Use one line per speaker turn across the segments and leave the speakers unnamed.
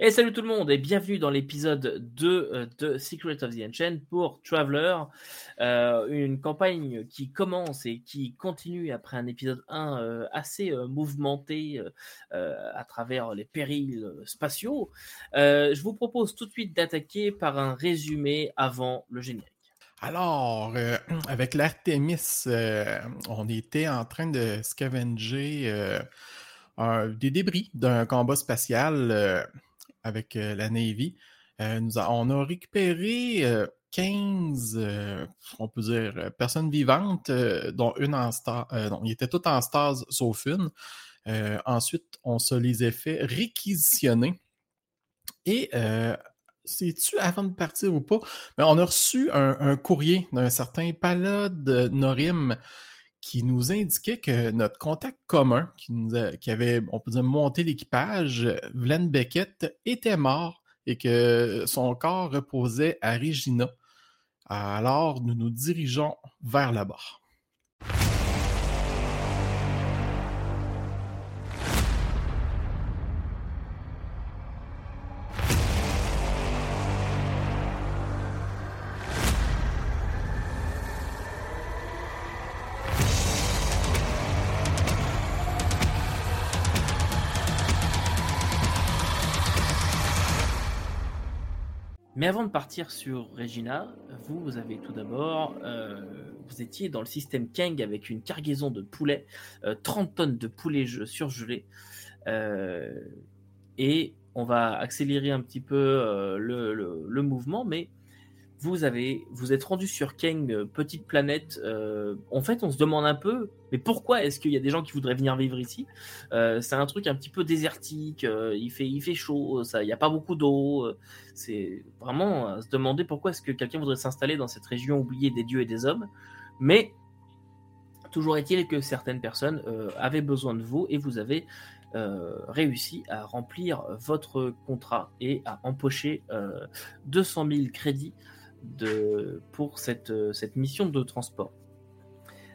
Et salut tout le monde et bienvenue dans l'épisode 2 euh, de Secret of the Ancient pour Traveler, euh, une campagne qui commence et qui continue après un épisode 1 euh, assez mouvementé à travers les périls spatiaux. je vous propose tout de suite d'attaquer par un résumé avant le générique.
Alors, avec l'Artemis, on était en train de scavenger des débris d'un combat spatial avec euh, la Navy. Euh, nous on a récupéré 15, euh, on peut dire, personnes vivantes, dont une en stase. ils étaient toutes en stase sauf une. ensuite, on se les a fait réquisitionner. Et c'est-tu avant de partir ou pas? Mais on a reçu un, courrier d'un certain Palad Norim qui nous indiquait que notre contact commun, qui, avait, on peut dire, monté l'équipage, Vlen Beckett, était mort et que son corps reposait à Regina. Alors, nous nous dirigeons vers là-bas.
Mais avant de partir sur Regina, vous, vous avez tout d'abord, euh, vous étiez dans le système Kang avec une cargaison de poulets, 30 euh, tonnes de poulets surgelés. Euh, et on va accélérer un petit peu le, le, mouvement, mais vous avez, vous êtes rendu sur Kang, euh, petite planète. Euh, en fait, on se demande un peu, mais pourquoi est-ce qu'il y a des gens qui voudraient venir vivre ici? Euh, C'est un truc un petit peu désertique. il fait, il fait chaud. Il n'y a pas beaucoup d'eau. c'est vraiment à se demander pourquoi est-ce que quelqu'un voudrait s'installer dans cette région oubliée des dieux et des hommes. Mais toujours est-il que certaines personnes avaient besoin de vous et vous avez réussi à remplir votre contrat et à empocher 200 000 crédits de, pour cette, cette mission de transport.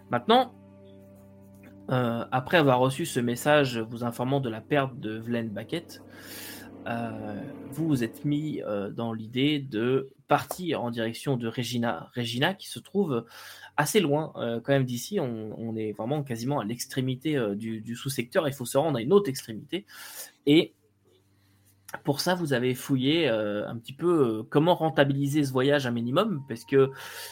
Maintenant, euh, après avoir reçu ce message vous informant de la perte de Vlen Baquet, euh, vous vous êtes mis euh, dans l'idée de partir en direction de Regina. Regina qui se trouve assez loin quand même d'ici. On, est vraiment quasiment à l'extrémité du, du sous-secteur. Il faut se rendre à une autre extrémité. Et pour ça, vous avez fouillé euh, un petit peu euh, comment rentabiliser ce voyage un minimum, parce que,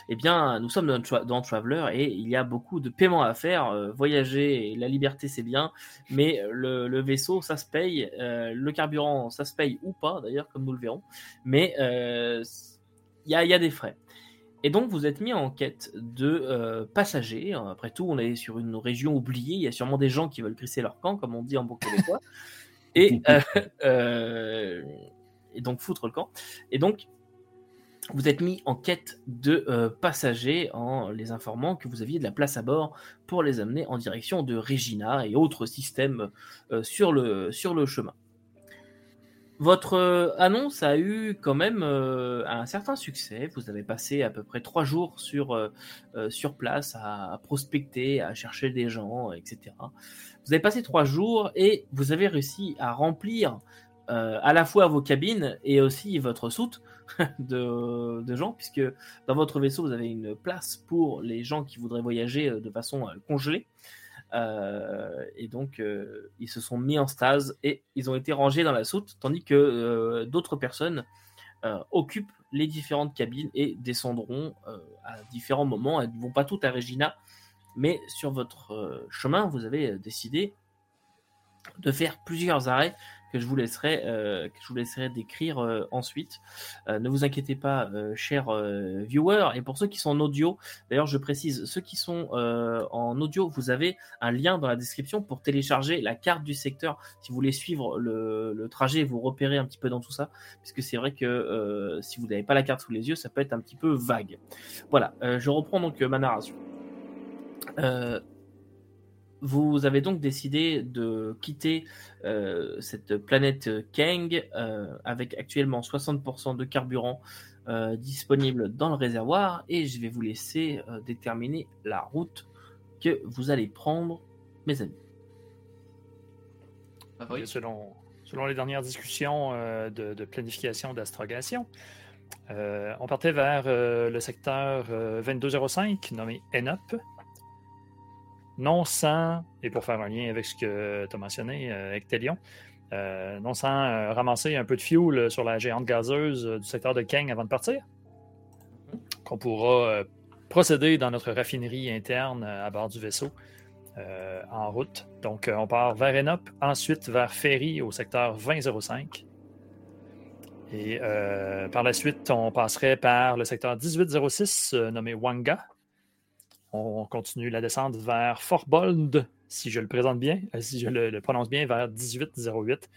eh bien, nous sommes dans, Traveler et il y a beaucoup de paiements à faire. Euh, voyager, la liberté, c'est bien, mais le, vaisseau, ça se paye. le carburant, ça se paye ou pas, d'ailleurs, comme nous le verrons. Mais il y a, des frais. Et donc, vous êtes mis en quête de passagers. Après tout, on est sur une région oubliée. Il y a sûrement des gens qui veulent crisser leur camp, comme on dit en bon québécois. Et, euh, euh, et donc foutre le camp. Et donc, vous êtes mis en quête de euh, passagers en les informant que vous aviez de la place à bord pour les amener en direction de Regina et autres systèmes sur, le, sur le chemin. Votre annonce a eu quand même un certain succès. Vous avez passé à peu près trois jours sur, sur place à prospecter, à chercher des gens, etc. Vous avez passé trois jours et vous avez réussi à remplir euh, à la fois vos cabines et aussi votre soute de, gens, puisque dans votre vaisseau, vous avez une place pour les gens qui voudraient voyager euh, de façon euh, congelée. et donc, ils se sont mis en stase et ils ont été rangés dans la soute, tandis que d'autres personnes occupent les différentes cabines et descendront à différents moments. Elles ne vont pas toutes à Regina, mais sur votre euh, chemin, vous avez euh, décidé de faire plusieurs arrêts que je vous laisserai, euh, que je vous laisserai décrire ensuite. ne vous inquiétez pas, chers viewers, et pour ceux qui sont en audio, d'ailleurs je précise, ceux qui sont en audio, vous avez un lien dans la description pour télécharger la carte du secteur si vous voulez suivre le, le trajet vous repérer un petit peu dans tout ça, puisque c'est vrai que si vous n'avez pas la carte sous les yeux, ça peut être un petit peu vague. Voilà, je reprends donc ma narration. Euh, vous avez donc décidé de quitter euh, cette planète Kang euh, avec actuellement 60% de carburant disponible dans le réservoir. Et je vais vous laisser déterminer la route que vous allez prendre, mes amis.
Selon, selon les dernières discussions de, planification d'astrogation, on partait vers le secteur 2205, nommé ENOP, non sans, et pour faire un lien avec ce que tu as mentionné, avec Télion, non sans ramasser un peu de fuel sur la géante gazeuse du secteur de Kang avant de partir, qu'on pourra procéder dans notre raffinerie interne à bord du vaisseau euh, en route. Donc, euh, on part vers Enop, ensuite vers Ferry au secteur 2005. Et euh, par la suite, on passerait par le secteur 1806 nommé Wanga. On continue la descente vers Fort Bold, si je le présente bien, si je le, prononce bien, vers 1808,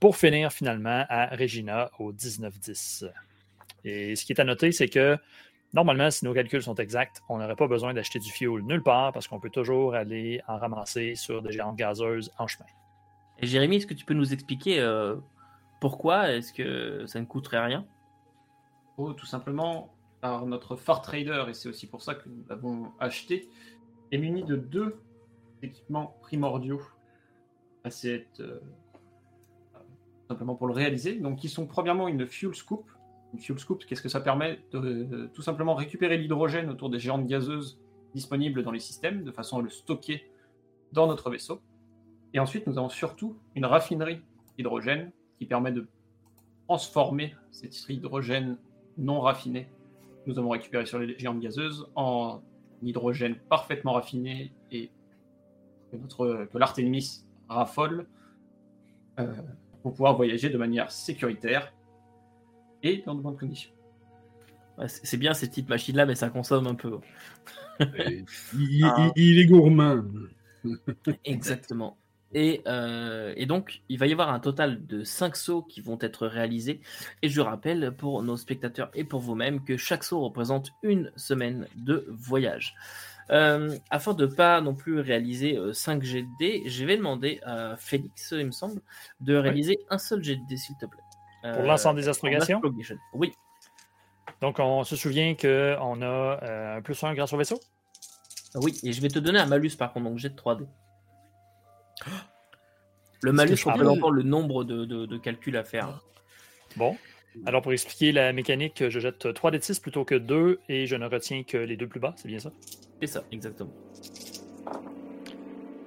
pour finir finalement à Regina au 1910. Et ce qui est à noter, c'est que Normalement, si nos calculs sont exacts, on n'aurait pas besoin d'acheter du fuel nulle part parce qu'on peut toujours aller en ramasser sur des géantes gazeuses en chemin.
Et Jérémy, est-ce que tu peux nous expliquer euh, pourquoi est-ce que ça ne coûterait rien?
Oh, tout simplement, par notre Fort Trader, et c'est aussi pour ça que nous l'avons acheté, est muni de deux équipements primordiaux à cette, euh, simplement pour le réaliser. Donc, qui sont premièrement une fuel scoop, une fuel scoop, qu'est-ce que ça permet de, tout simplement récupérer l'hydrogène autour des géantes gazeuses disponibles dans les systèmes, de façon à le stocker dans notre vaisseau. Et ensuite, nous avons surtout une raffinerie hydrogène qui permet de transformer cet hydrogène non raffiné nous avons récupéré sur les géantes gazeuses en hydrogène parfaitement raffiné et que, notre, que l'Artemis raffole euh, pour pouvoir voyager de manière sécuritaire et dans de bonnes conditions.
c'est bien ces petites machines-là, mais ça consomme un peu.
Ah. il, est gourmand.
Exactement. Et, euh, et, donc, il va y avoir un total de 5 sauts qui vont être réalisés. Et je rappelle pour nos spectateurs et pour vous-même que chaque saut représente une semaine de voyage. Euh, afin de ne pas non plus réaliser 5 GD, je vais demander à Félix, il me semble, de réaliser un seul GD, s'il te plaît.
Pour l'ensemble des euh, astrogations?
Oui.
Donc, on se souvient qu'on a euh, un plus 1 grâce au vaisseau?
Oui, et je vais te donner un malus par contre, donc j'ai de 3D. Le malus représente le nombre de, calculs à faire.
Bon. Alors, pour expliquer la mécanique, je jette 3 d 6 plutôt que 2 et je ne retiens que les deux plus bas, c'est bien ça?
C'est ça, exactement.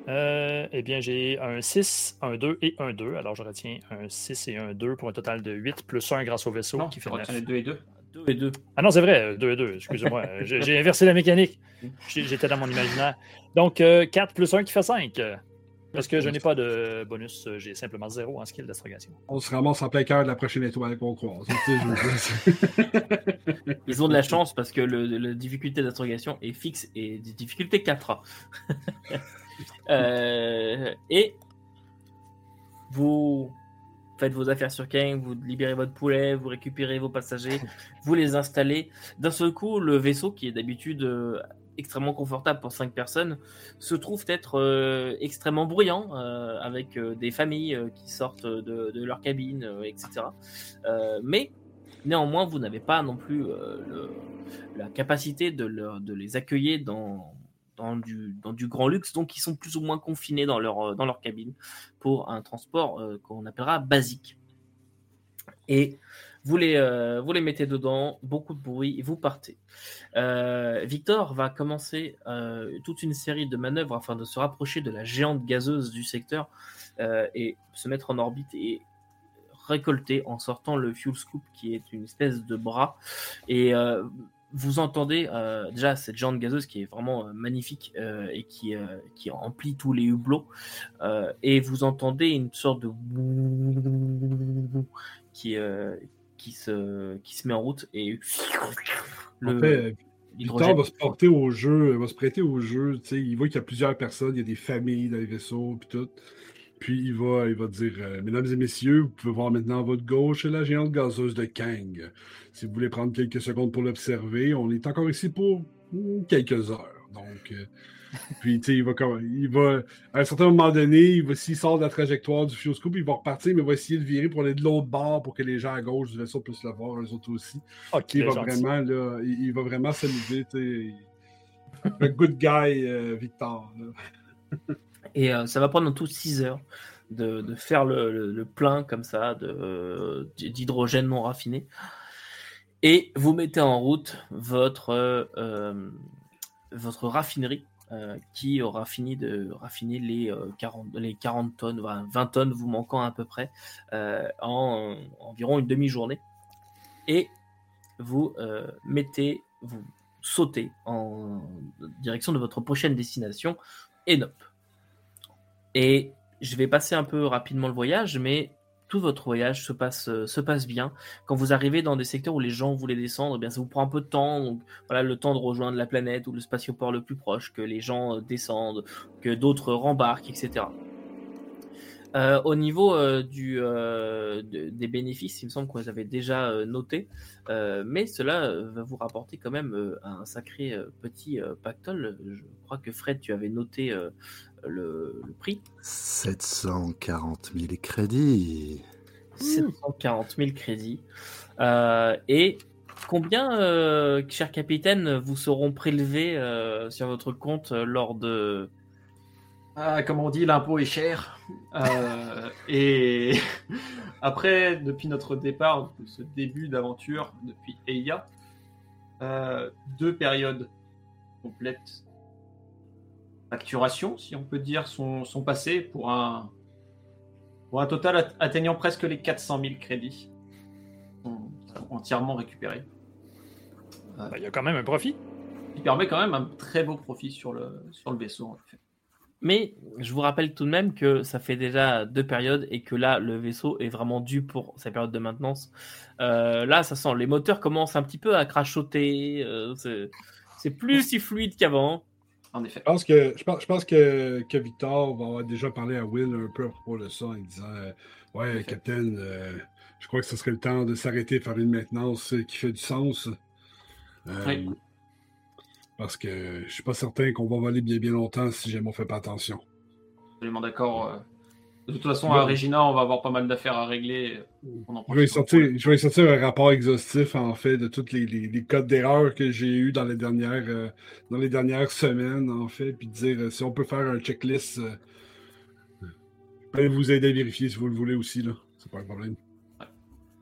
Euh, eh bien, j'ai un 6, un 2 et un 2. Alors, je retiens un 6 et un 2 pour un total de 8, plus 1 grâce au vaisseau
qui fait 9. 2 et 2.
2 et 2.
Ah non, c'est vrai, 2 et 2. Excusez-moi. j'ai inversé la mécanique. J'étais dans mon imaginaire. Donc, 4 euh, plus 1 qui fait 5. Parce que je n'ai pas de bonus, j'ai simplement 0 en skill d'astrogation.
On se ramasse en plein cœur de la prochaine étoile qu'on croise.
Ils ont de la chance parce que le, la difficulté d'astrogation est fixe et difficulté 4. Euh, et vous faites vos affaires sur Kang, vous libérez votre poulet, vous récupérez vos passagers, vous les installez. D'un seul coup, le vaisseau, qui est d'habitude euh, extrêmement confortable pour 5 personnes, se trouve être euh, extrêmement bruyant, avec des familles qui sortent de, leur cabine, etc. mais néanmoins, vous n'avez pas non plus la capacité de, les accueillir dans, du, dans du grand luxe, donc ils sont plus ou moins confinés dans leur, euh, dans leur cabine pour un transport euh, qu'on appellera basique. Et vous les, euh, vous les mettez dedans, beaucoup de bruit, vous partez. Victor va commencer toute une série de manœuvres afin de se rapprocher de la géante gazeuse du secteur et se mettre en orbite et récolter en sortant le fuel scoop qui est une espèce de bras. Et vous entendez euh, déjà cette géante gazeuse qui est vraiment euh, magnifique euh, et qui, qui remplit tous les hublots. et vous entendez une sorte de qui, qui, se, qui se met en route et
le, en fait, Victor va se porter au jeu, va se prêter au jeu. Il voit qu'il y a plusieurs personnes, il y a des familles dans les vaisseaux, puis tout. Puis il va, il va dire Mesdames et messieurs, vous pouvez voir maintenant à votre gauche la géante gazeuse de Kang. Si vous voulez prendre quelques secondes pour l'observer, on est encore ici pour quelques heures. Donc, euh, puis, tu sais, il va, il va, à un certain moment donné, s'il sort de la trajectoire du fuel scoop, il va repartir, mais il va essayer de virer pour aller de l'autre bord pour que les gens à gauche du vaisseau puissent le voir, eux autres aussi. il, va vraiment, là, il, va vraiment s'amuser, tu sais. Le good guy, euh, Victor.
Et euh, ça va prendre en tout 6 heures. de, faire le, plein comme ça d'hydrogène non raffiné. Et vous mettez en route votre, votre raffinerie euh, qui aura fini de raffiner les, 40, euh, les 40 tonnes, 20 tonnes vous manquant à peu près, euh, en, environ une demi-journée. Et vous mettez, vous sautez en direction de votre prochaine destination, Enop. Et je vais passer un peu rapidement le voyage, mais tout votre voyage se passe, euh, se passe bien. Quand vous arrivez dans des secteurs où les gens voulaient descendre, eh bien ça vous prend un peu de temps. Donc, voilà, le temps de rejoindre la planète ou le spatioport le plus proche, que les gens euh, descendent, que d'autres rembarquent, etc. Euh, au niveau du, des bénéfices, il me semble que vous avez déjà noté, mais cela va vous rapporter quand même un sacré petit pactole. Je crois que Fred, tu avais noté le, prix
740 000 crédits.
740 000 crédits. Euh, et combien, euh, cher capitaine, vous seront prélevés euh, sur votre compte lors de...
Ah, comme on dit, l'impôt est cher. et après, depuis notre départ, ce début d'aventure, depuis EIA, deux périodes complètes facturation, si on peut dire, sont, sont passées pour un, pour un total atteignant presque les 400 000 crédits. entièrement récupérés.
Bah, il y a quand même un profit.
Il permet quand même un très beau profit sur le, sur le vaisseau, en fait.
Mais je vous rappelle tout de même que ça fait déjà deux périodes et que là, le vaisseau est vraiment dû pour sa période de maintenance. Euh, là, ça sent, les moteurs commencent un petit peu à crachoter. Euh, c'est plus si fluide qu'avant
en effet. Je pense que, je pense, je pense que, que, Victor va avoir déjà parlé à Will un peu à propos de ça en disant euh, Ouais, Captain, euh, je crois que ce serait le temps de s'arrêter de faire une maintenance qui fait du sens. Euh, parce que je suis pas certain qu'on va voler bien bien longtemps si jamais on fait pas attention.
Absolument d'accord. De toute façon, à Regina, on va avoir pas mal d'affaires à régler.
Je vais, sortir, je vais, sortir, un rapport exhaustif, en fait, de tous les, les, codes d'erreur que j'ai eu dans les, dernières, euh, dans les dernières semaines, en fait, puis dire euh, si on peut faire un checklist. Euh, je peux vous aider à vérifier si vous le voulez aussi, là. C'est pas un problème.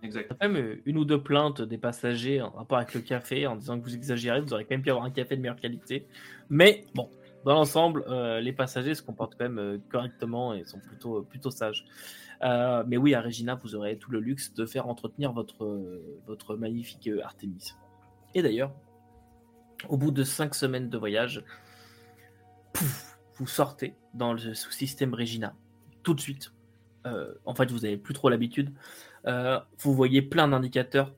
Exact. Même une ou deux plaintes des passagers en rapport avec le café en disant que vous exagérez, vous aurez quand même pu avoir un café de meilleure qualité. Mais bon, dans l'ensemble, euh, les passagers se comportent quand même euh, correctement et sont plutôt, euh, plutôt sages. mais oui, à Regina, vous aurez tout le luxe de faire entretenir votre, votre magnifique Artemis. Et d'ailleurs, au bout de cinq semaines de voyage, vous sortez dans le sous-système Regina tout de suite. en fait, vous n'avez plus trop l'habitude. Euh, vous voyez plein d'indicateurs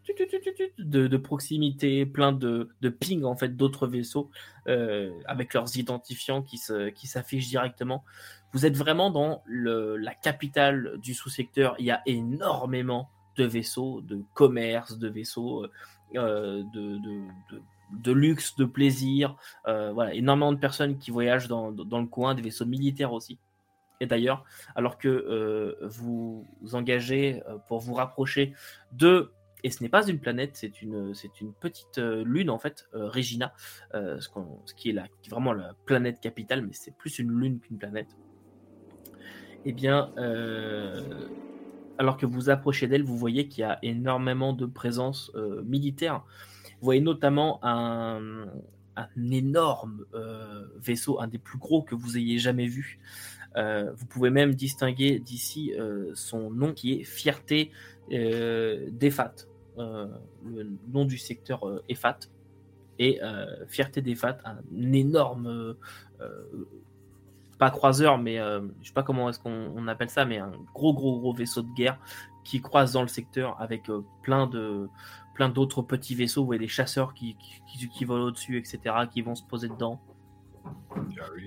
de, proximité, plein de, de ping en fait d'autres vaisseaux euh, avec leurs identifiants qui s'affichent directement. Vous êtes vraiment dans la capitale du sous-secteur. Il y a énormément de vaisseaux, de commerce, de vaisseaux euh, de, de, luxe, de plaisir. voilà, énormément de personnes qui voyagent dans, dans le coin, des vaisseaux militaires aussi. Et d'ailleurs, alors que euh, vous engagez euh, pour vous rapprocher de et ce n'est pas une planète, c'est une, c'est une petite euh, lune en fait, Regina, ce, ce, qui est la, vraiment la planète capitale, mais c'est plus une lune qu'une planète. Eh bien, alors que vous approchez d'elle, vous voyez qu'il y a énormément de présence militaire. Vous voyez notamment un, un énorme vaisseau, un des plus gros que vous ayez jamais vu, euh, vous pouvez même distinguer d'ici euh, son nom qui est Fierté euh, d'EFAT, le nom du secteur EFAT. Et Fierté d'EFAT, un énorme, pas croiseur, mais je sais pas comment est-ce qu'on appelle ça, mais un gros gros gros vaisseau de guerre qui croise dans le secteur avec plein de plein d'autres petits vaisseaux, vous voyez des chasseurs qui, qui volent au-dessus, etc., qui vont se poser dedans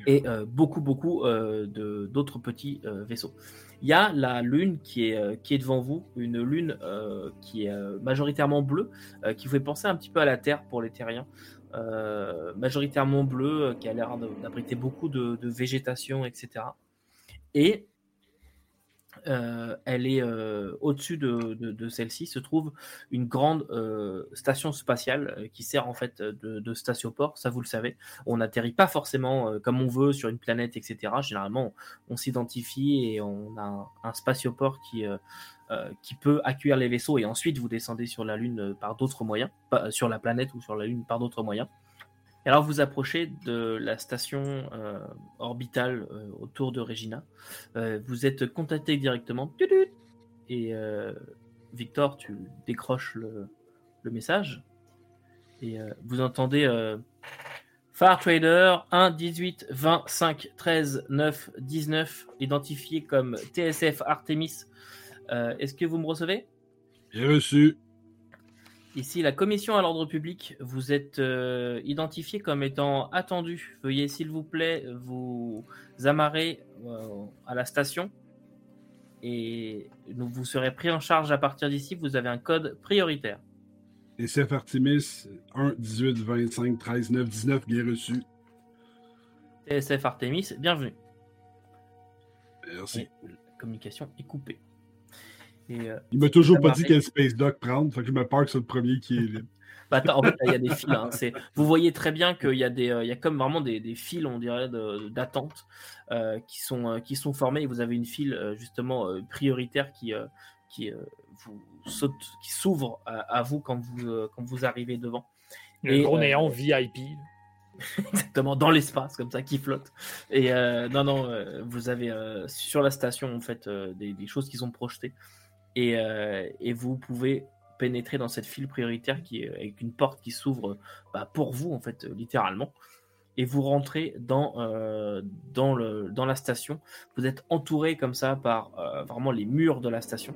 et euh, beaucoup, beaucoup euh, d'autres petits euh, vaisseaux. Il y a la lune qui est, qui est devant vous, une lune qui est majoritairement bleue, qui vous fait penser un petit peu à la Terre pour les terriens. majoritairement bleue, qui a l'air d'abriter beaucoup de, végétation, etc. Et euh, elle est euh, au-dessus de, celle-ci se trouve une grande euh, station spatiale qui sert en fait de, de, statioport. Ça, vous le savez. On n'atterrit pas forcément comme on veut sur une planète, etc. Généralement, on, s'identifie et on a un, spatioport qui qui peut accueillir les vaisseaux et ensuite vous descendez sur la Lune par d'autres moyens, sur la planète ou sur la Lune par d'autres moyens alors vous approchez de la station euh, orbitale euh, autour de Regina. Euh, vous êtes contacté directement. Et Victor, tu décroches le, message. Et vous entendez Far Trader 1 18 25 13 9 19 identifié comme TSF Artemis. Est-ce que vous me recevez?
Bien reçu.
Ici, la commission à l'ordre public, vous êtes euh, identifié comme étant attendu. Veuillez, s'il vous plaît, vous amarrer euh, à la station et vous serez pris en charge à partir d'ici. Vous avez un code prioritaire.
SF Artemis 1 18 25 13 9 19, bien reçu.
TSF Artemis, bienvenue.
Merci.
la communication est coupée.
Euh, il m'a toujours pas dit quel Space Dock prendre, fait que je me peur que c'est le premier qui est libre.
Bah, en fait, il y a des fils. Hein, vous voyez très bien qu'il y a des, euh, il y a comme vraiment des, des fils, on dirait, d'attente euh, qui sont qui sont formés. Et vous avez une file justement prioritaire qui qui vous saute, qui s'ouvre à, vous quand vous quand vous arrivez devant.
Le gros néon VIP.
Exactement, dans l'espace, comme ça, qui flotte. Et non, non, vous avez sur la station, en fait, des, des, choses qui sont projetées. Euh, et, vous pouvez pénétrer dans cette file prioritaire qui est avec une porte qui s'ouvre bah, pour vous en fait littéralement et vous rentrez dans, euh, dans, le, dans la station. Vous êtes entouré comme ça par euh, vraiment les murs de la station.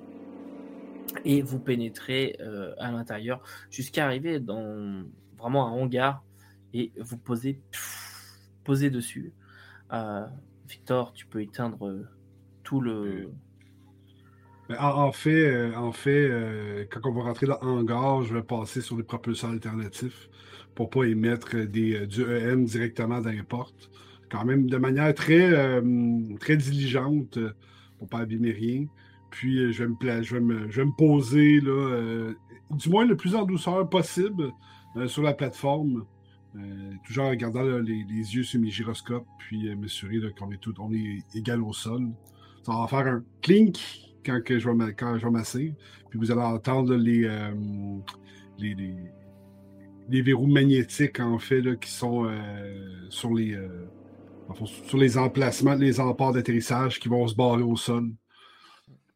Et vous pénétrez à l'intérieur jusqu'à arriver dans vraiment un hangar et vous posez, posez dessus. Victor, tu peux éteindre tout le,
en, fait, en fait euh, euh, quand on va rentrer dans hangar, je vais passer sur des propulseurs alternatifs pour pas émettre euh, du EM directement dans les portes. Quand même de manière très, très diligente pour pas abîmer rien. Puis je vais me, poser là, du moins le plus en douceur possible sur la plateforme. toujours en gardant les, yeux sur mes gyroscopes, puis m'assurer qu'on est tout, on est égal au sol. Ça va faire un clink quand, que je vais, quand je vais Puis vous allez entendre les, euh, les, les, verrous magnétiques, en fait, qui sont euh, sur, les, euh, sur les emplacements, les emparts d'atterrissage qui vont se barrer au sol.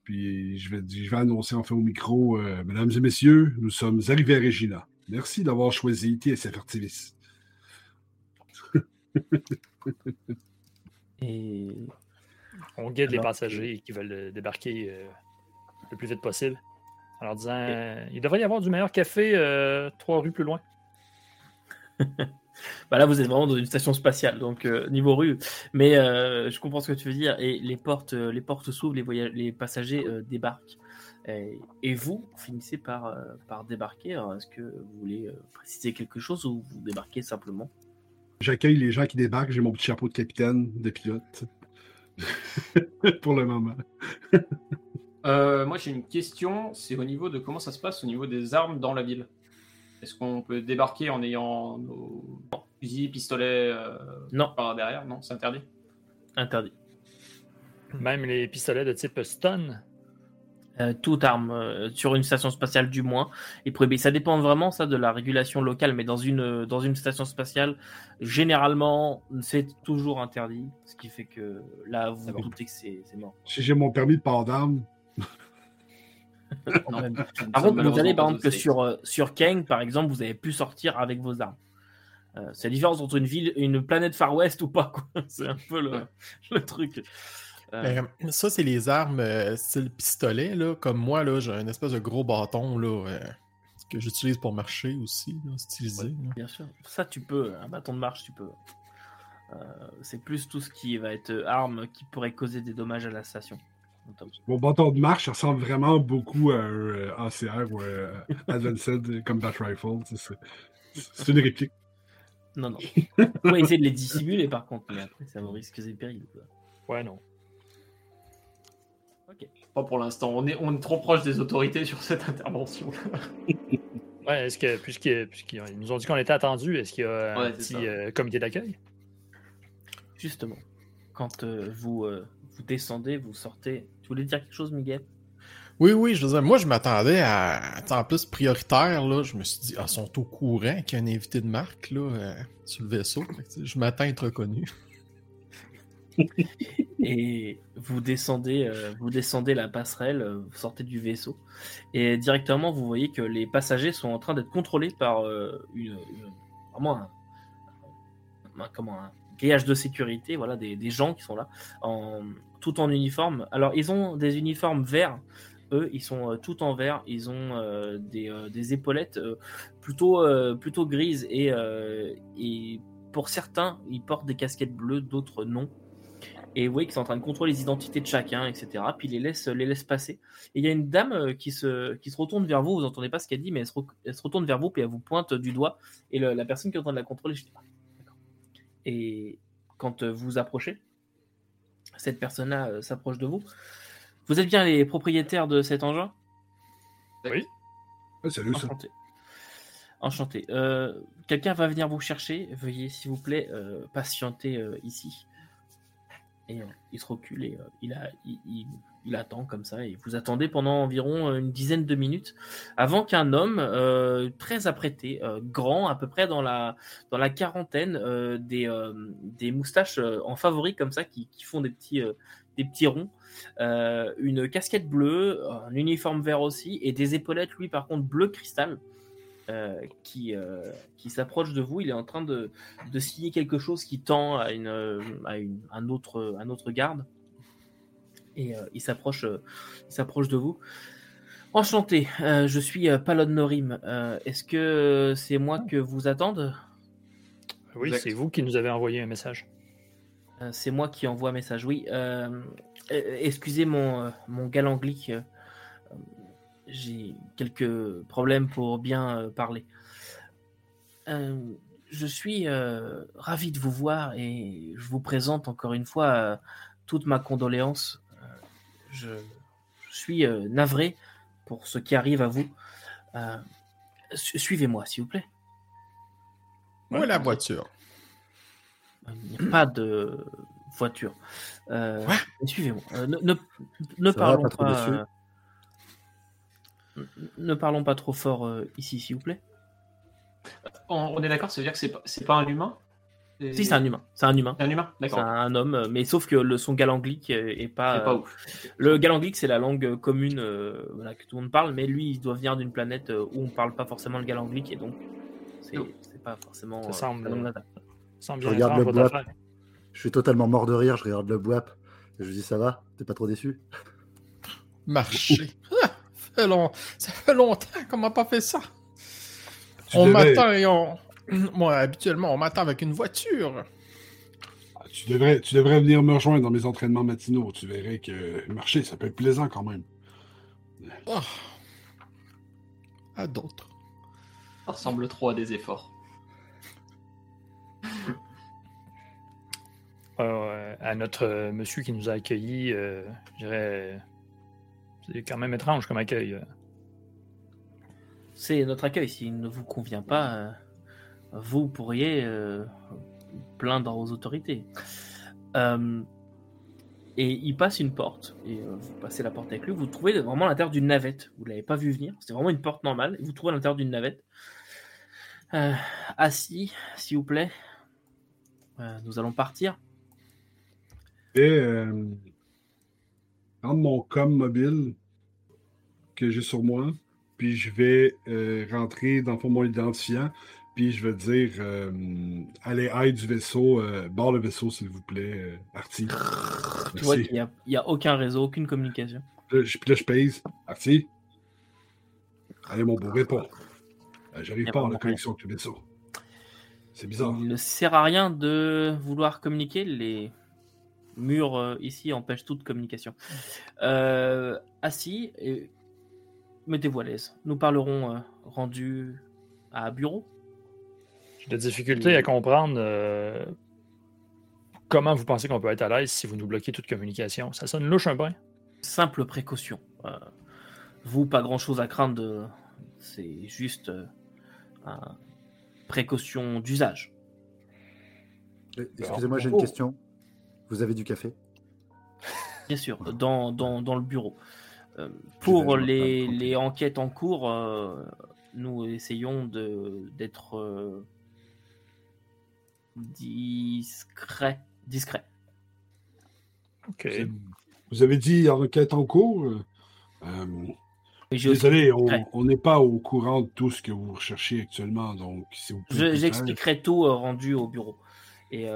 Puis je vais, je vais annoncer en fait au micro, Mesdames et Messieurs, nous sommes arrivés à Regina. Merci d'avoir choisi TSF Artivis.
et
on guide les passagers qui veulent euh, débarquer euh, le plus vite possible en leur disant il devrait y avoir du meilleur café euh, trois rues plus loin.
bah là, vous êtes vraiment dans une station spatiale, donc niveau rue. Mais je comprends ce que tu veux dire. Et les portes, les portes s'ouvrent, les, les passagers débarquent. Et, vous finissez par, par débarquer. Est-ce que vous voulez préciser quelque chose ou vous débarquez simplement?
J'accueille les gens qui débarquent. J'ai mon petit chapeau de capitaine, de pilote. pour le moment.
Euh, moi, j'ai une question. C'est au niveau de comment ça se passe au niveau des armes dans la ville? Est-ce qu'on peut débarquer en ayant nos fusils, pistolets euh,
non.
par derrière? Non, c'est interdit.
Interdit.
Même les pistolets de type stun?
Euh, toute arme euh, sur une station spatiale du moins est prohibée. Ça dépend vraiment ça de la régulation locale, mais dans une euh, dans une station spatiale, généralement c'est toujours interdit, ce qui fait que là vous vous doutez que c'est mort.
Si j'ai mon permis de port d'armes.
par contre, vous allez par exemple que sur sur Kang par exemple, vous avez pu sortir avec vos armes. c'est la différence entre une ville, une planète Far West ou pas. C'est un peu le, le truc.
Ben, ça, c'est les armes euh, style pistolet. Là. Comme moi, là, j'ai un espèce de gros bâton là, euh, que j'utilise pour marcher aussi, stylisé.
bien sûr. Ça, tu peux. Un bâton de marche, tu peux. Euh, c'est plus tout ce qui va être arme qui pourrait causer des dommages à la station.
Mon bâton de marche ressemble vraiment beaucoup à un ACR ou un Advanced Combat Rifle. C'est une réplique.
Non, non. On va essayer de les dissimuler par contre, mais après, ça vous risque des périls.
Ouais, non.
Pas pour l'instant. On est, on est trop proche des autorités sur cette intervention.
ouais, est-ce que, puisqu'ils nous ont dit qu'on était attendus, est-ce qu'il y a un petit euh, comité d'accueil?
Justement, quand euh, vous, euh, vous descendez, vous sortez. Tu voulais dire quelque chose, Miguel?
Oui, oui, je veux dire, moi, je m'attendais à. En plus, prioritaire, là, je me suis dit, ah, ils sont au courant qu'il y a un invité de marque, là, sur le vaisseau. Je m'attends à être reconnu.
Et vous descendez, euh, vous descendez la passerelle, euh, vous sortez du vaisseau, et directement vous voyez que les passagers sont en train d'être contrôlés par euh, vraiment un, comment, grillage de sécurité, voilà, des, gens qui sont là, tout en uniforme. Alors ils ont des uniformes verts, eux, ils sont tout en vert, ils ont des, épaulettes plutôt, plutôt grises et pour certains, ils portent des casquettes bleues, d'autres non. Et vous voyez qu'ils sont en train de contrôler les identités de chacun, etc. Puis les laisse, les laisse passer. Et il y a une dame euh, qui se, qui se retourne vers vous. Vous n'entendez pas ce qu'elle dit, mais elle se, retourne vers vous, puis elle vous pointe du doigt. Et la personne qui est en train de la contrôler, je dis, ah, Et quand euh, vous approchez, cette personne-là euh, s'approche de vous. Vous êtes bien les propriétaires de cet engin?
Oui. salut,
Enchanté. Enchanté. Quelqu'un va venir vous chercher. Veuillez, s'il vous plaît, patienter ici. Et euh, il se recule et euh, il, attend comme ça. Et vous attendez pendant environ euh, une dizaine de minutes avant qu'un homme très apprêté, grand, à peu près dans la, dans la quarantaine, des, des moustaches en favori comme ça qui, qui font des petits, des petits ronds, une casquette bleue, un uniforme vert aussi, et des épaulettes, lui par contre bleu cristal. Euh, qui, euh, qui s'approche de vous. Il est en train de, de, signer quelque chose qui tend à, une, à une, un, autre, un autre garde. Et euh, il s'approche s'approche de vous. Enchanté, je suis Palon Norim. Est-ce que c'est moi que vous attendez?
Oui, c'est vous qui nous avez envoyé un message.
c'est moi qui envoie un message, oui. excusez mon, mon galanglique j'ai quelques problèmes pour bien euh, parler. Euh, je suis euh, ravi de vous voir et je vous présente encore une fois toute ma condoléance. Je, suis navré pour ce qui arrive à vous. Suivez-moi, s'il vous plaît.
Où est la voiture
Il n'y a pas de voiture. Suivez-moi. ne, ne, parlons pas ne parlons pas trop fort euh, ici, s'il vous plaît.
On, est d'accord, ça veut dire que c'est pas, pas un humain?
Si, c'est un humain. C'est un humain.
Un humain, d'accord.
C'est un homme, euh, mais sauf que le, son galanglique est pas.
pas ouf.
Le galanglique, c'est la langue commune euh, voilà, que tout le monde parle, mais lui, il doit venir d'une planète où on parle pas forcément le galanglique, et donc c'est pas forcément.
Ça semble,
semble bien je regarde le boap. Je suis totalement mort de rire, je regarde le boap. Et je lui dis, ça va? T'es pas trop déçu?
Marcher ça fait longtemps qu'on m'a pas fait ça. on m'attend et on. Moi, habituellement, on m'attend avec une voiture.
Ah, tu, devrais, tu devrais venir me rejoindre dans mes entraînements matinaux. Tu verrais que marcher, ça peut être plaisant quand même.
Oh. À d'autres.
Ça ressemble trop à des efforts.
Euh, à notre monsieur qui nous a accueillis, euh, je dirais c'est quand même étrange comme accueil.
C'est notre accueil. S'il ne vous convient pas, euh, vous pourriez euh, plaindre aux autorités. Euh, et il passe une porte, et vous passez la porte avec lui, vous trouvez vraiment l'intérieur d'une navette. Vous ne l'avez pas vu venir, c'était vraiment une porte normale, et vous trouvez l'intérieur d'une navette. assis, s'il vous plaît. nous allons partir.
Et mon com mobile que j'ai sur moi, puis je vais euh, rentrer dans mon identifiant, puis je vais dire euh, allez, aide du vaisseau, euh, barre le vaisseau, s'il vous plaît, Artie.
Tu vois qu'il n'y a, aucun réseau, aucune communication.
je, puis là, je pèse. Artie Allez, mon beau, réponds. J'arrive pas à la connexion avec le vaisseau. C'est bizarre.
Il ne sert à rien de vouloir communiquer. Les mur euh, ici empêche toute communication. Euh, assis, et mettez-vous à l'aise. Nous parlerons euh, rendu à bureau.
J'ai de difficultés à comprendre comment vous pensez qu'on peut être à l'aise si vous nous bloquez toute communication. Ça sonne louche un peu.
simple précaution. vous, pas grand-chose à craindre. C'est juste une précaution d'usage.
Excusez-moi, j'ai une question. Vous avez du café
Bien sûr, dans, dans, le bureau. Euh, pour les, les, enquêtes en cours, euh, nous essayons d'être euh, discret. discret.
Ok. Vous avez dit enquête en cours Désolé, on n'est pas au courant de tout ce que vous recherchez actuellement, donc
J'expliquerai tout rendu au bureau. Et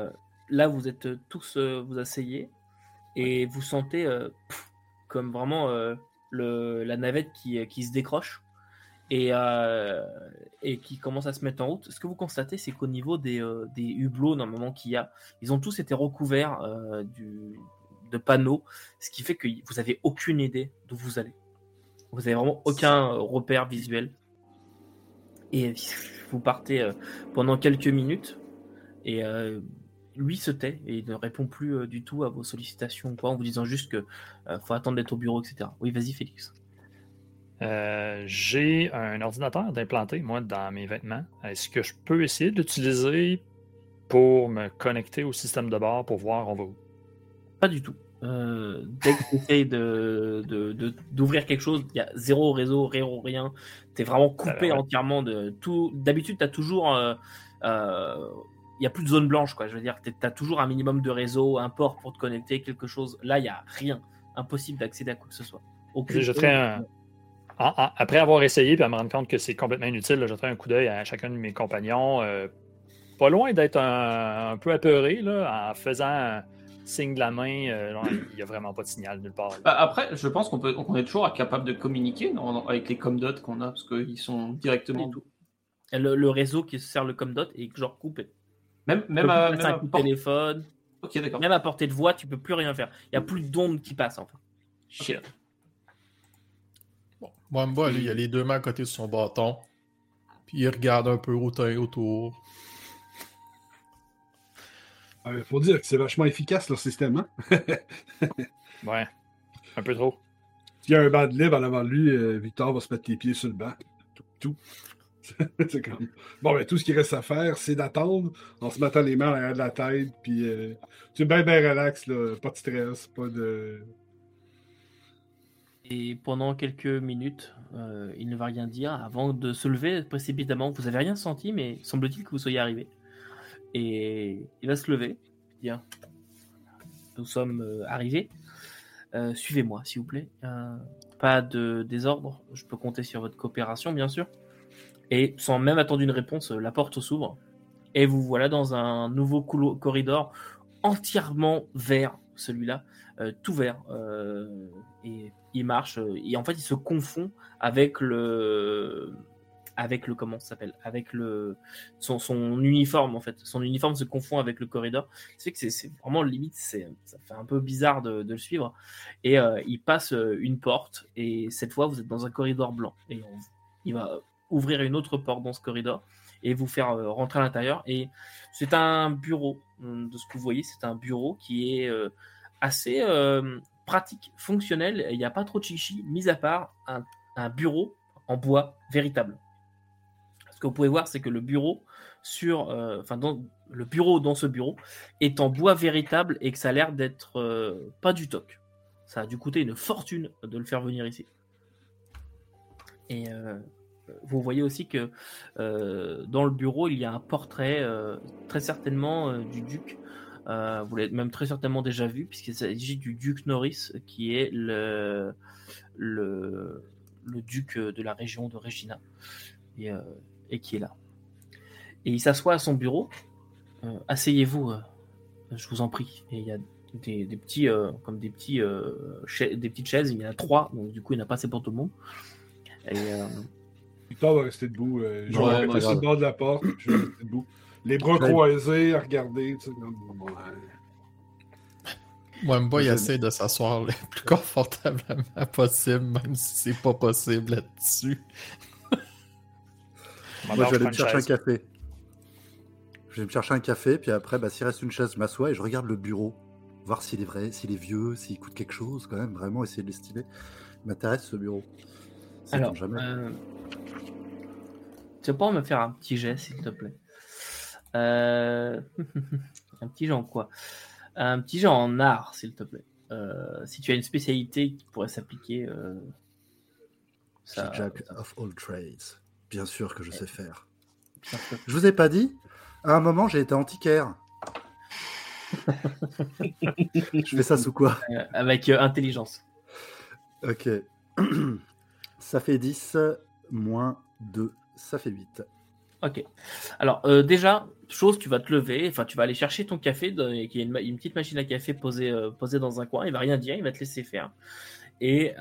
là, vous êtes tous, vous asseyez et vous sentez euh, comme vraiment euh, le, la navette qui, qui, se décroche et, euh, et qui commence à se mettre en route. Ce que vous constatez, c'est qu'au niveau des, des hublots, normalement, qu'il y a, ils ont tous été recouverts du, de panneaux, ce qui fait que vous n'avez aucune idée d'où vous allez. Vous n'avez vraiment aucun repère visuel. Et vous partez pendant quelques minutes. Et lui se tait et ne répond plus euh, du tout à vos sollicitations quoi, en vous disant juste que euh, faut attendre d'être au bureau, etc. Oui, vas-y, Félix.
Euh, j'ai un ordinateur d'implanté, moi, dans mes vêtements. Est-ce que je peux essayer de l'utiliser pour me connecter au système de bord pour voir on va où?
Pas du tout. dès que tu essayes d'ouvrir de, de, quelque chose, il y a zéro réseau, rien, rien. Tu es vraiment coupé entièrement de tout. D'habitude, tu as toujours il n'y a plus de zone blanche, quoi. Je veux dire, tu as toujours un minimum de réseau, un port pour te connecter, quelque chose. Là, il n'y a rien. Impossible d'accéder à quoi que ce soit.
un... Après avoir essayé et à me rendre compte que c'est complètement inutile, je un coup d'œil à chacun de mes compagnons. Euh, pas loin d'être un... peu apeuré là, en faisant signe de la main. Euh, il n'y a vraiment pas de signal nulle part.
Bah, après, je pense qu'on est toujours capable de communiquer avec les comdot qu'on a, parce qu'ils sont directement. Tout.
Le, le, réseau qui sert le comdot est genre coupé.
Même, même, à,
même un téléphone. Même à portée de voix, tu peux plus rien faire. Il n'y a plus d'ondes qui passent, enfin. Shit.
Bon, Mwamba, il y a les deux mains à côté de son bâton. Puis il regarde un peu autour.
Il faut dire que c'est vachement efficace leur système, hein?
ouais, un peu trop.
S'il y a un banc de libre en avant de lui, euh, Victor va se mettre les pieds sur le banc. Tout. tout. Bon, ben, tout ce qui reste à faire, c'est d'attendre en se mettant les mains derrière de la tête, puis euh, tu es bien, bien relax, pas de stress, pas de.
Et pendant quelques minutes, euh, il ne va rien dire avant de se lever précipitamment. Vous avez rien senti, mais semble-t-il que vous soyez arrivé. Et il va se lever, dire Nous sommes euh, arrivés. Suivez-moi, s'il vous plaît. pas de désordre. Je peux compter sur votre coopération, bien sûr. Et sans même attendre une réponse, la porte s'ouvre. Et vous voilà dans un nouveau corridor entièrement vert, celui-là, euh, tout vert. Euh, et il marche, euh, et en fait il se confond avec le. Avec le comment s'appelle? Avec le son, uniforme en fait. Son uniforme se confond avec le corridor. C'est que c'est vraiment limite, ça fait un peu bizarre de, le suivre. Et il passe une porte et cette fois vous êtes dans un corridor blanc. Et il va ouvrir une autre porte dans ce corridor et vous faire euh, rentrer à l'intérieur. Et c'est un bureau, hum, de ce que vous voyez, c'est un bureau qui est euh, assez euh, pratique, fonctionnel. Il n'y a pas trop de chichi, mis à part un, bureau en bois véritable. Ce que vous pouvez voir, c'est que le bureau sur, enfin, dans, le bureau dans ce bureau est en bois véritable et que ça a l'air d'être pas du toc. Ça a dû coûter une fortune de le faire venir ici. Et vous voyez aussi que euh, dans le bureau, il y a un portrait, euh, très certainement euh, du duc. vous l'avez même très certainement déjà vu, puisqu'il s'agit du duc Norris, qui est le, le, le, duc de la région de Regina, et, qui est là. Et il s'assoit à son bureau. Asseyez-vous, je vous en prie. Et il y a des, petits, comme des, petits, des petites chaises, il y en a trois, donc du coup il n'y en a pas assez pour tout monde. Et,
Victor va rester debout. Euh, je vais rester sur le bord de la porte. Je vais rester debout. Les bras croisés, à regarder. Tu sais,
Moi, il essaie de s'asseoir le plus confortablement possible, même si c'est pas possible là-dessus.
Moi, je vais aller me chercher un café. Je vais me chercher un café, puis après, bah, s'il reste une chaise, je m'assois et je regarde le bureau voir s'il est vrai, s'il est vieux, s'il coûte quelque chose, quand même, vraiment essayer de l'estimer. M'intéresse ce bureau.
Alors, jamais. Euh, tu pas me faire un petit jet, s'il te plaît? Euh, Un petit jet en quoi? Un petit jet en art, s'il te plaît. Euh, si tu as une spécialité qui pourrait s'appliquer.
Ça... Jack of all trades. Bien sûr que je sais faire. Je vous ai pas dit À un moment, j'ai été antiquaire. je fais ça sous quoi?
Euh, Avec euh, intelligence.
Ok. ça fait 10 moins 2, ça fait 8.
Ok. Alors, euh, déjà, chose, tu vas te lever, enfin, tu vas aller chercher ton café, qui est une, petite machine à café posée, posée dans un coin. Il va rien dire, il va te laisser faire. Et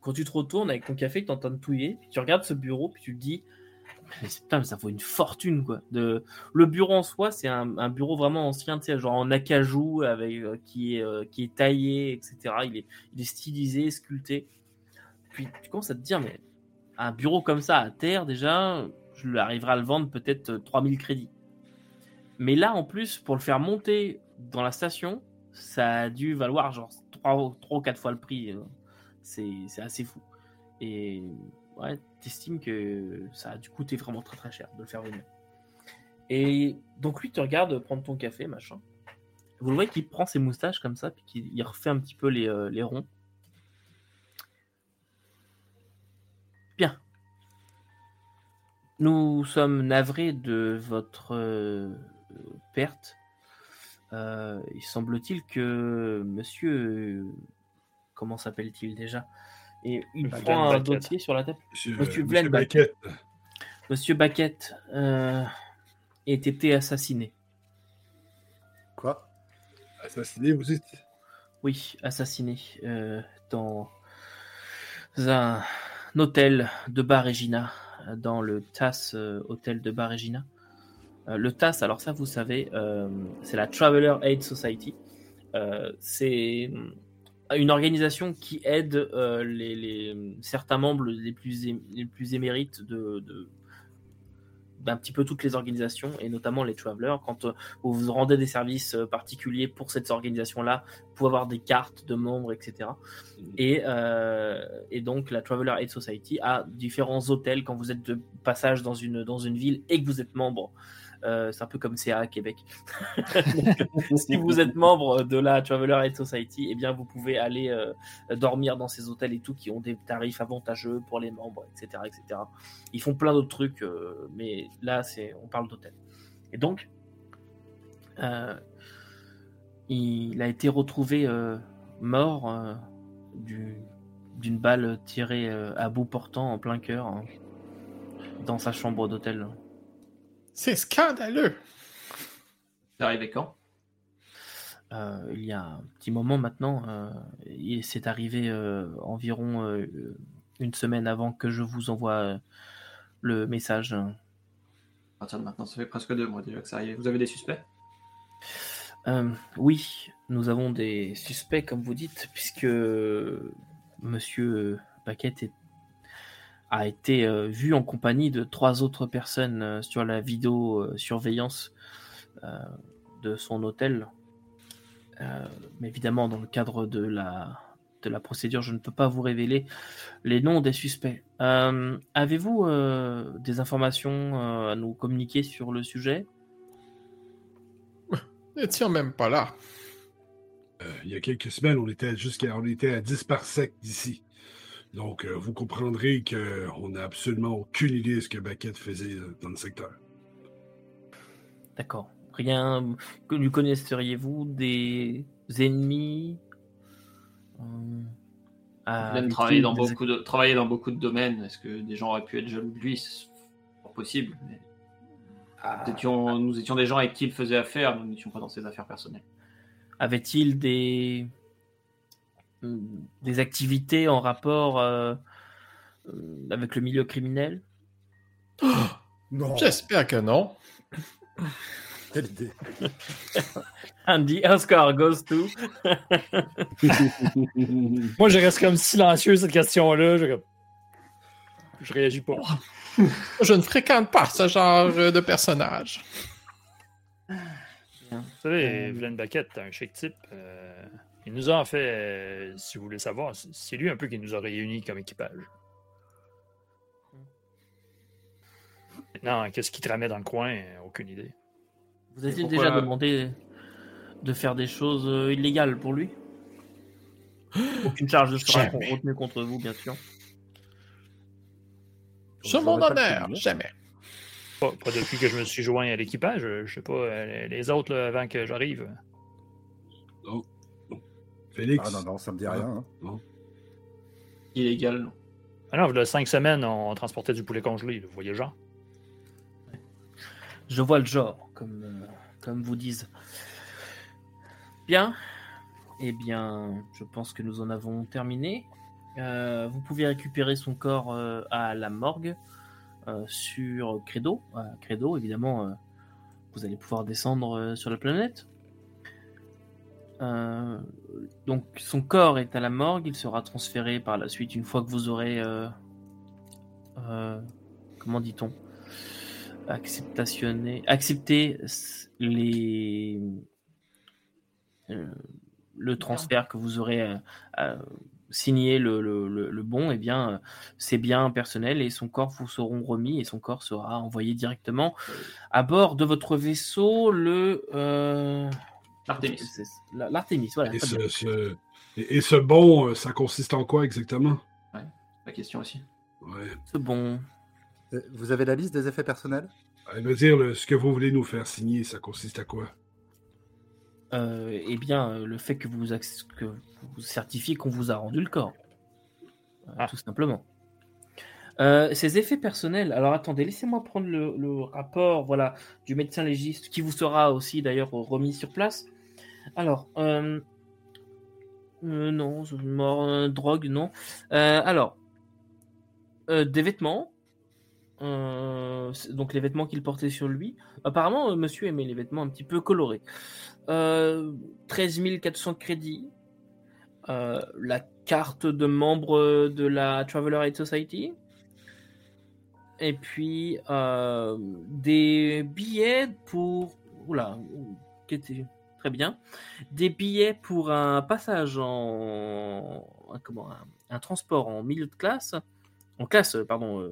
quand tu te retournes avec ton café tu es en train de touiller, tu regardes ce bureau, puis tu te dis putain, ça vaut une fortune quoi. De... Le bureau en soi, c'est un, bureau vraiment ancien, tu sais, genre en acajou, avec, euh, qui, est, euh, qui est taillé, etc. Il est, il est stylisé, sculpté. Puis tu commences à te dire, mais un bureau comme ça à terre, déjà, je arriverai à le vendre peut-être 3000 euh, crédits. Mais là, en plus, pour le faire monter dans la station, ça a dû valoir genre 3, 3 ou 4 fois le prix c'est assez fou. Et ouais, t'estimes que ça a dû coûter vraiment très très cher de le faire venir. Et donc lui te regarde prendre ton café, machin. Vous le voyez qu'il prend ses moustaches comme ça, puis qu'il refait un petit peu les, euh, les ronds. Bien. Nous sommes navrés de votre euh, perte. Euh, il semble-t-il que monsieur comment s'appelle-t-il déjà? Et il prend un dossier sur la tête.
Monsieur, Monsieur, Monsieur
Monsieur Baquette euh, ait été assassiné.
Quoi?
Assassiné, vous dites?
Oui, assassiné euh, dans un hôtel de Bar Regina, dans le TAS euh, Hôtel de Bar Regina. le TAS, alors ça vous savez, c'est la Traveler Aid Society. c'est une organisation qui aide euh, les, certains membres les plus émérites de, d'un petit peu toutes les organisations et notamment les travelers. Quand euh, vous vous rendez des services euh, particuliers pour cette organisation-là, vous pouvez avoir des cartes de membres, etc. Et, et donc la Traveler Aid Society a différents hôtels quand vous êtes de passage dans une, dans une ville et que vous êtes membre euh, c'est un peu comme CA à Québec. si vous êtes membre de la Traveler Aid Society, eh bien, vous pouvez aller euh, dormir dans ces hôtels et tout qui ont des tarifs avantageux pour les membres, etc. etc. Ils font plein d'autres trucs, euh, mais là, c'est, on parle d'hôtel. Et donc, il a été retrouvé mort d'une balle tirée à bout portant en plein cœur hein, dans sa chambre d'hôtel.
C'est scandaleux.
C'est arrivé quand?
Euh, Il y a un petit moment maintenant. Euh, c'est arrivé euh, environ une semaine avant que je vous envoie le message. À
partir de maintenant, ça fait presque deux mois déjà que ça arrive. Vous avez des suspects?
Oui, nous avons des suspects, comme vous dites, puisque Monsieur Paquette est a été euh, vu en compagnie de trois autres personnes euh, sur la vidéo euh, surveillance de son hôtel. mais évidemment, dans le cadre de la, de la procédure, je ne peux pas vous révéler les noms des suspects. Avez-vous des informations à nous communiquer sur le sujet?
N'étions même pas là.
il y a quelques semaines, on était, on était à 10 par sec d'ici. Donc, euh, vous comprendrez qu'on n'a absolument aucune idée de ce que Baquette faisait euh, dans le secteur.
D'accord. Rien que lui connaisseriez-vous des ennemis
euh, Même travailler dans, beaucoup de, travailler dans beaucoup de domaines. Est-ce que des gens auraient pu être jaloux de lui? C'est pas possible. Ah. nous, étions, nous étions des gens avec qui il faisait affaire, nous n'étions pas dans ses affaires personnelles.
Avait-il des des activités en rapport euh, euh, avec le milieu criminel
Non. J'espère que non.
Quelle idée.
Andy, Oscar goes to.
Moi, je reste comme silencieux cette question-là. Je, je réagis pas.
je ne fréquente pas ce genre de personnage.
Vous savez, Vlad Baquette, un chic type. Il nous a en fait, si vous voulez savoir, c'est lui un peu qui nous a réunis comme équipage. Maintenant, qu'est-ce qui te ramène dans le coin Aucune idée.
Vous avez déjà demandé de faire des choses euh, illégales pour lui? Aucune charge ne sera retenue contre vous, bien sûr.
Sur mon honneur, jamais.
Pas, depuis que je me suis joint à l'équipage, je sais pas, euh, les autres avant que j'arrive.
Non. Félix.
Ah non, non, ça me dit rien. Hein. Non.
Illégal, non.
Ah non, il y a cinq semaines, on transportait du poulet congelé, vous voyez genre.
Je vois le genre, comme, euh, comme vous disent. Bien. Eh bien, je pense que nous en avons terminé. Euh, vous pouvez récupérer son corps euh, à la morgue sur Credo. Credo, évidemment, vous allez pouvoir descendre sur la planète. Donc, son corps est à la morgue. Il sera transféré par la suite une fois que vous aurez. comment dit-on acceptationner, accepter les, euh, le transfert que vous aurez euh, euh, signé le, le, bon, et eh bien, c'est bien personnel et son corps vous seront remis et son corps sera envoyé directement à bord de votre vaisseau, le
L'Artemis.
L'Artemis, voilà.
Et ce, et ce, bon, ça consiste en quoi exactement?
Ouais, La question aussi.
Ouais.
Ce bon.
Euh, vous avez la liste des effets personnels?
Elle veut dire ce que vous voulez nous faire signer, ça consiste à quoi?
Euh, Eh bien, euh, le fait que vous, que vous certifiez qu'on vous a rendu le corps. Ah. Tout simplement. ces effets personnels, alors attendez, laissez-moi prendre le, rapport voilà, du médecin légiste qui vous sera aussi d'ailleurs remis sur place. Alors, non, mort, drogue, non. alors, des vêtements, euh, donc les vêtements qu'il portait sur lui. Apparemment, euh, monsieur aimait les vêtements un petit peu colorés. 13 euh, 400 crédits. la carte de membre de la Traveler Aid Society. Et puis des billets pour. Oula, qui était très bien. Des billets pour un passage en. Comment un, un transport en milieu de classe. En classe, pardon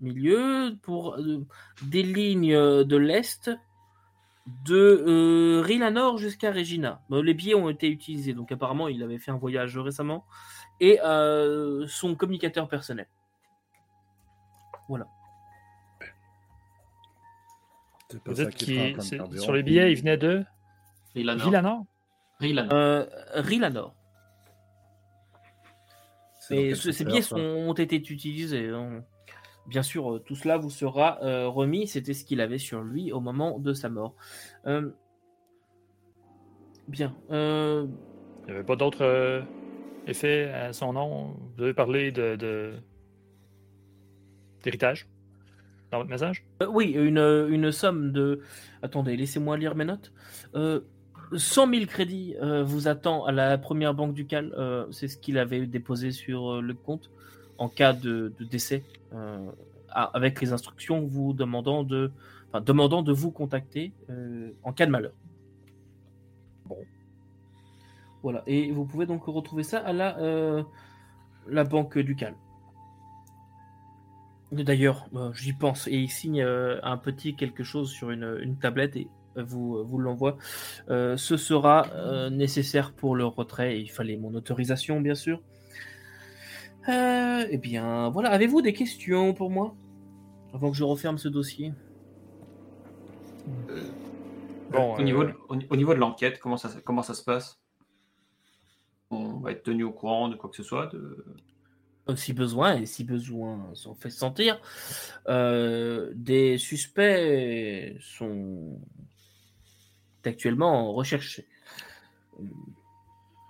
milieu pour euh, des lignes euh, de l'Est de euh, Rilanor jusqu'à Regina. les billets ont été utilisés, donc apparemment il avait fait un voyage récemment. Et son communicateur personnel. Voilà.
sur les billets, il venait de
Rilanor.
Rilanor. Rilanor. Mais ces billets ont été utilisés. Hein. Bien sûr, euh, tout cela vous sera euh, remis. C'était ce qu'il avait sur lui au moment de sa mort. Euh, bien. Il
n'y avait pas d'autres effets à son nom? Vous avez parlé de, d'héritage dans votre message?
Oui, une, une, somme de. Attendez, laissez-moi lire mes notes. 100 000 crédits vous attend à la première banque du Cal. C'est ce qu'il avait déposé sur le compte en cas de, décès, euh, avec les instructions vous demandant de, demandant de vous contacter euh, en cas de malheur. Bon. Voilà. Et vous pouvez donc retrouver ça à la, euh, la banque du Cal. D'ailleurs, j'y pense et il signe un petit quelque chose sur une, tablette et vous, vous l'envoie. ce sera nécessaire pour le retrait. Il fallait mon autorisation, bien sûr. Euh, eh bien, voilà. Avez-vous des questions pour moi? Avant que je referme ce dossier.
Euh, bon, au, niveau de, euh, au, niveau de l'enquête, comment ça, comment ça se passe? On va être tenu au courant de quoi que ce soit de...
Si besoin, et si besoin s'en fait sentir, des suspects sont actuellement recherchés.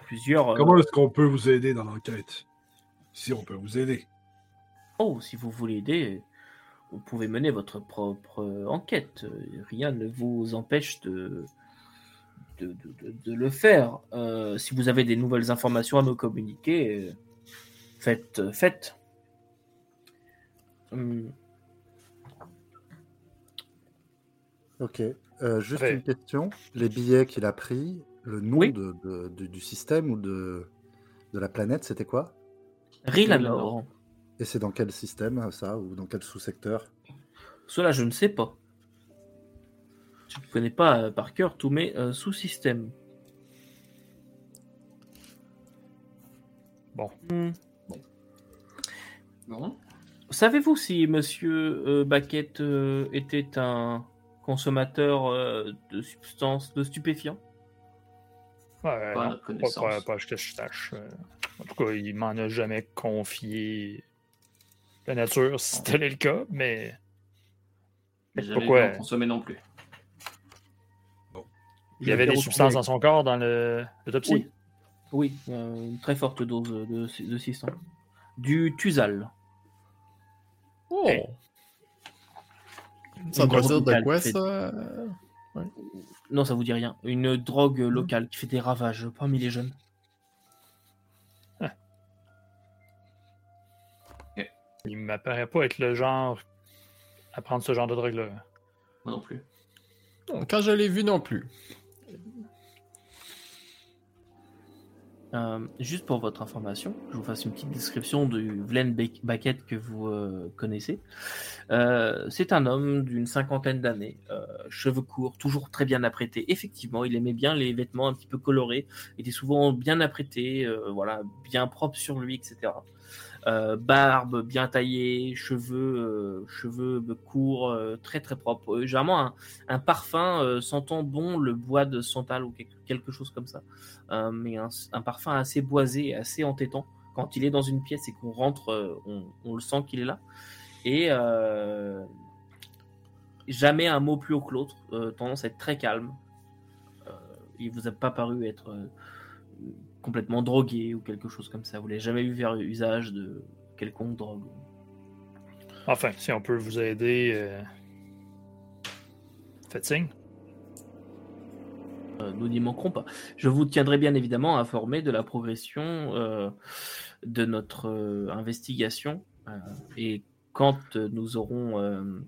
Plusieurs.
Comment est-ce qu'on peut vous aider dans l'enquête? Si on peut vous aider.
Oh, si vous voulez aider, vous pouvez mener votre propre enquête. Rien ne vous empêche de, de, le faire. Euh, si vous avez des nouvelles informations à me communiquer, faites. faites. Hum.
Ok. Euh, juste une question. Les billets qu'il a pris, le nom de, du système ou de, de la planète, c'était quoi?
Rilanor.
Et c'est dans quel système, ça Ou dans quel sous-secteur?
Cela, je ne sais pas. Je ne connais pas euh, par cœur tous mes euh, sous-systèmes.
Bon.
Hmm. bon. Savez-vous si Monsieur euh, Baquette était un consommateur de substances, de stupéfiants
Ouais, pas, pas, pas, que je sache. En tout cas, il m'en a jamais confié la nature si c'était le cas, mais.
Pourquoi? consommer non plus.
Il y avait des substances dans son corps dans l'autopsie?
Oui, une très forte dose de, de 600. Du Tuzal.
Oh Ça doit dire de quoi ça?
Non, ça vous dit rien. Une drogue locale qui fait des ravages parmi les jeunes. Ah.
Il m'apparaît pas être le genre à prendre ce genre de drogue-là.
Moi non plus.
Quand je l'ai vu non plus.
Euh, juste pour votre information, je vous fasse une petite description du Vlen Baquette que vous euh, connaissez. Euh, c'est un homme d'une cinquantaine d'années, cheveux courts, toujours très bien apprêté. Effectivement, il aimait bien les vêtements un petit peu colorés, était souvent bien apprêté, voilà, bien propre sur lui, etc. Euh, barbe bien taillée, cheveux, euh, cheveux courts, euh, très très propres. généralement un, parfum sentant bon le bois de santal ou quelque, chose comme ça. mais un, parfum assez boisé, assez entêtant. Quand il est dans une pièce et qu'on rentre, on, le sent qu'il est là. Et jamais un mot plus haut que l'autre. tendance à être très calme. il vous a pas paru être complètement drogué ou quelque chose comme ça. Vous l'avez jamais eu faire usage de quelconque drogue.
Enfin, si on peut vous aider, euh... faites signe.
Euh, nous n'y manquerons pas. Je vous tiendrai bien évidemment informé de la progression euh, de notre investigation et quand nous aurons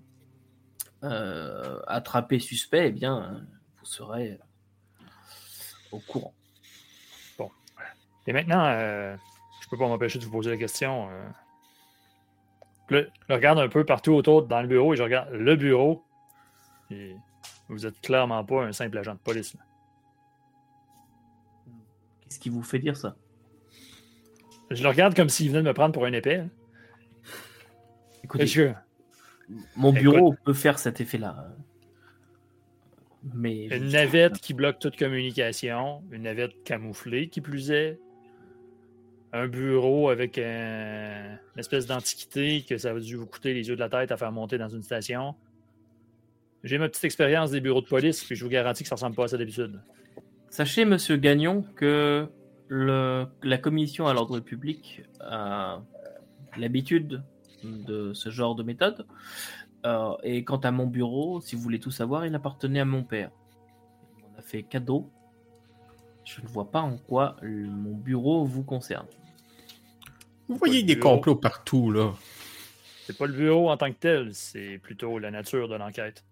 attrapé suspect, eh bien, vous serez au courant.
Et maintenant, euh, je peux pas m'empêcher de vous poser la question. Euh. je regarde un peu partout autour dans le bureau et je regarde le bureau. Et vous êtes clairement pas un simple agent de police.
Qu'est-ce qui vous fait dire ça?
Je le regarde comme s'il venait de me prendre pour un épée. Hein.
Écoutez, mon bureau peut faire cet effet-là. Mais
une navette qui bloque toute communication, une navette camouflée qui plus est, un bureau avec une espèce d'antiquité que ça a dû vous coûter les yeux de la tête à faire monter dans une station. J'ai ma petite expérience des bureaux de police, puis je vous garantis que ça ressemble pas à ça d'habitude.
Sachez, monsieur Gagnon, que la commission à l'ordre public a l'habitude de ce genre de méthode. Euh, et quant à mon bureau, si vous voulez tout savoir, il appartenait à mon père. On a fait cadeau. Je ne vois pas en quoi mon bureau vous concerne.
Vous voyez des complots partout, là.
C'est pas le bureau en tant que tel, c'est plutôt la nature de l'enquête.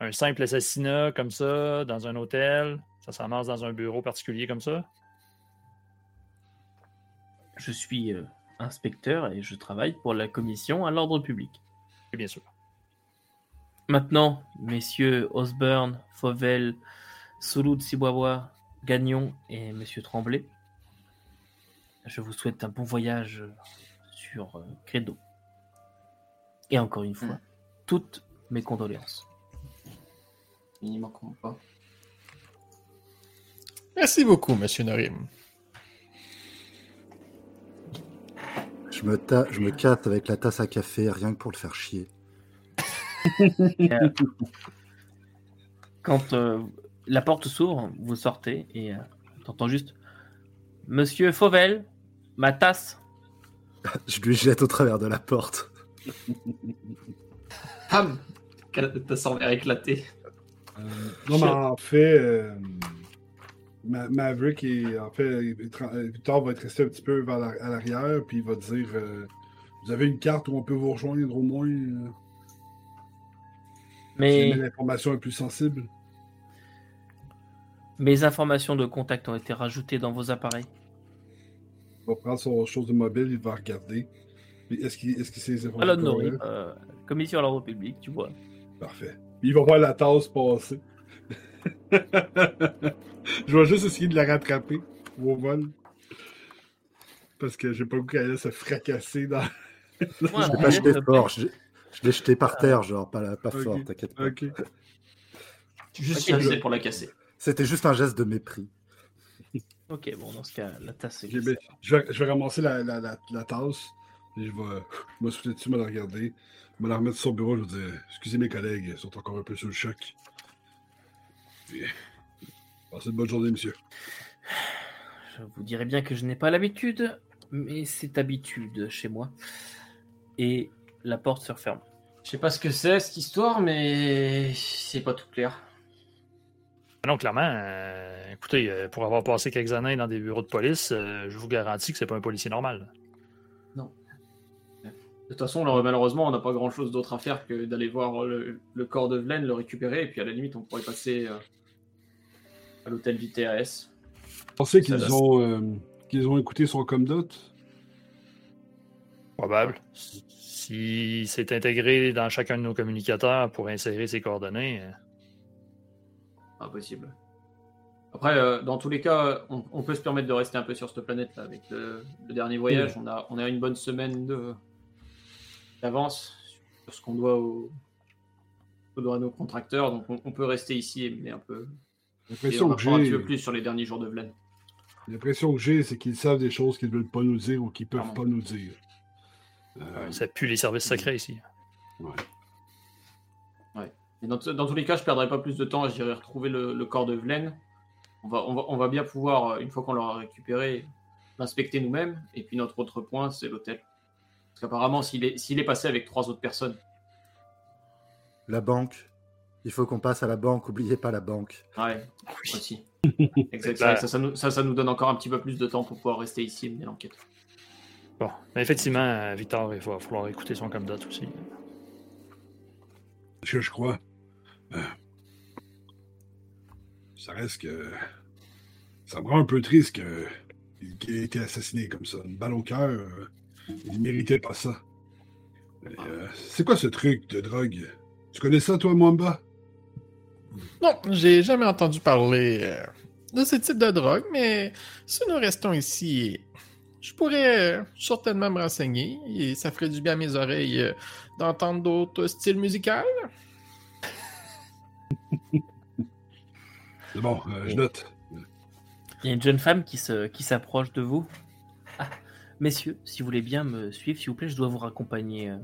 Un simple assassinat comme ça, dans un hôtel, ça s'amasse dans un bureau particulier comme ça?
Je suis euh, inspecteur et je travaille pour la commission à l'ordre public.
Oui, bien sûr.
Maintenant, messieurs Osborne, Fauvel, Souloud Sibois, Gagnon et monsieur Tremblay, je vous souhaite un bon voyage sur euh, Credo. Et encore une fois, mm. toutes mes condoléances.
Il n'y manqueront pas.
Merci beaucoup, monsieur Norim.
Je me, je me casse avec la tasse à café, rien que pour le faire chier.
Euh, quand euh, la porte s'ouvre, vous sortez et t'entends juste Monsieur Fauvel, ma tasse.
Je lui jette au travers de la porte.
Pam Ta semblé éclater.
Euh, non, mais en fait, euh, Maverick, est, en fait, Victor va être resté un petit peu vers à l'arrière, puis il va dire euh, Vous avez une carte où on peut vous rejoindre au moins Mais l'information est plus sensible.
Mes informations de contact ont été rajoutées dans vos appareils.
Il va prendre son chose de mobile, il va regarder. Est-ce qu'il est sait les
informations euh, Commission à l'ordre public, tu vois.
Parfait. Il va voir la tasse passer. Je vais juste essayer de la rattraper au vol. Parce que j'ai pas goût qu'elle se fracasser dans.
je l'ai pas jeté fort. Je, l'ai jeté par terre, genre, pas, pas fort, t'inquiète pas. Ok.
Juste okay. pour la casser.
C'était juste un geste de mépris.
Ok, bon, dans ce cas, la tasse est.
je, vais, je vais ramasser la, la, la, tasse. Et je vais me souffler dessus, me la regarder. Me la remettre sur le bureau. Je vais dire Excusez mes collègues, ils sont encore un peu sous le choc. Passez une bonne journée, monsieur.
Je vous dirais bien que je n'ai pas l'habitude, mais c'est habitude chez moi. Et la porte se referme.
Je sais pas ce que c'est cette histoire, mais c'est pas tout clair.
Non, clairement, euh, écoutez, euh, pour avoir passé quelques années dans des bureaux de police, euh, je vous garantis que c'est pas un policier normal.
Non. De toute façon, malheureusement, on n'a pas grand chose d'autre à faire que d'aller voir le, corps de Vlen, le récupérer, et puis à la limite, on pourrait passer à l'hôtel du
pensez qu'ils ont, qu'ils ont écouté son com
Probable. Si c'est intégré dans chacun de nos communicateurs pour insérer ses coordonnées.
Impossible. Après, euh, dans tous les cas, on, peut se permettre de rester un peu sur cette planète-là. Avec le, dernier voyage, on, a, on a une bonne semaine d'avance sur ce qu'on doit, au, à nos contracteurs. Donc on, peut rester ici et mener un peu.
L'impression que j'ai.
Un petit peu plus sur les derniers jours de Vlen.
L'impression que j'ai, c'est qu'ils savent des choses qu'ils ne veulent pas nous dire ou qu'ils ne peuvent pas nous dire.
Euh... Ça pue les services secrets ici.
Ouais dans, tous les cas, je ne perdrai pas plus de temps. J'irai retrouver le, corps de Vlen. On va, on, va, bien pouvoir, euh, une fois qu'on l'aura récupéré, l'inspecter nous-mêmes. Et puis notre autre point, c'est l'hôtel. Parce qu'apparemment, s'il est, est passé avec trois autres personnes.
La banque. Il faut qu'on passe à la banque. Oubliez pas la banque.
Ouais, aussi. Exactement. Ça, ça, nous, donne encore un petit peu plus de temps pour pouvoir rester ici et mener l'enquête.
Bon, mais effectivement, Victor, il va falloir écouter son candidat aussi.
Ce que je crois, euh, ça reste que. Ça me rend un peu triste qu'il ait été assassiné comme ça. Une balle au cœur, euh, il ne méritait pas ça. Euh, c'est quoi ce truc de drogue? Tu connais ça, toi, Mwamba?
Non, j'ai jamais entendu parler de ce type de drogue, mais si nous restons ici, je pourrais certainement me renseigner et ça ferait du bien à mes oreilles d'entendre d'autres styles musicaux.
C'est bon, euh, je note.
Il y a une jeune femme qui se qui s'approche de vous. Ah, messieurs, si vous voulez bien me suivre, s'il vous plaît, je dois vous raccompagner euh,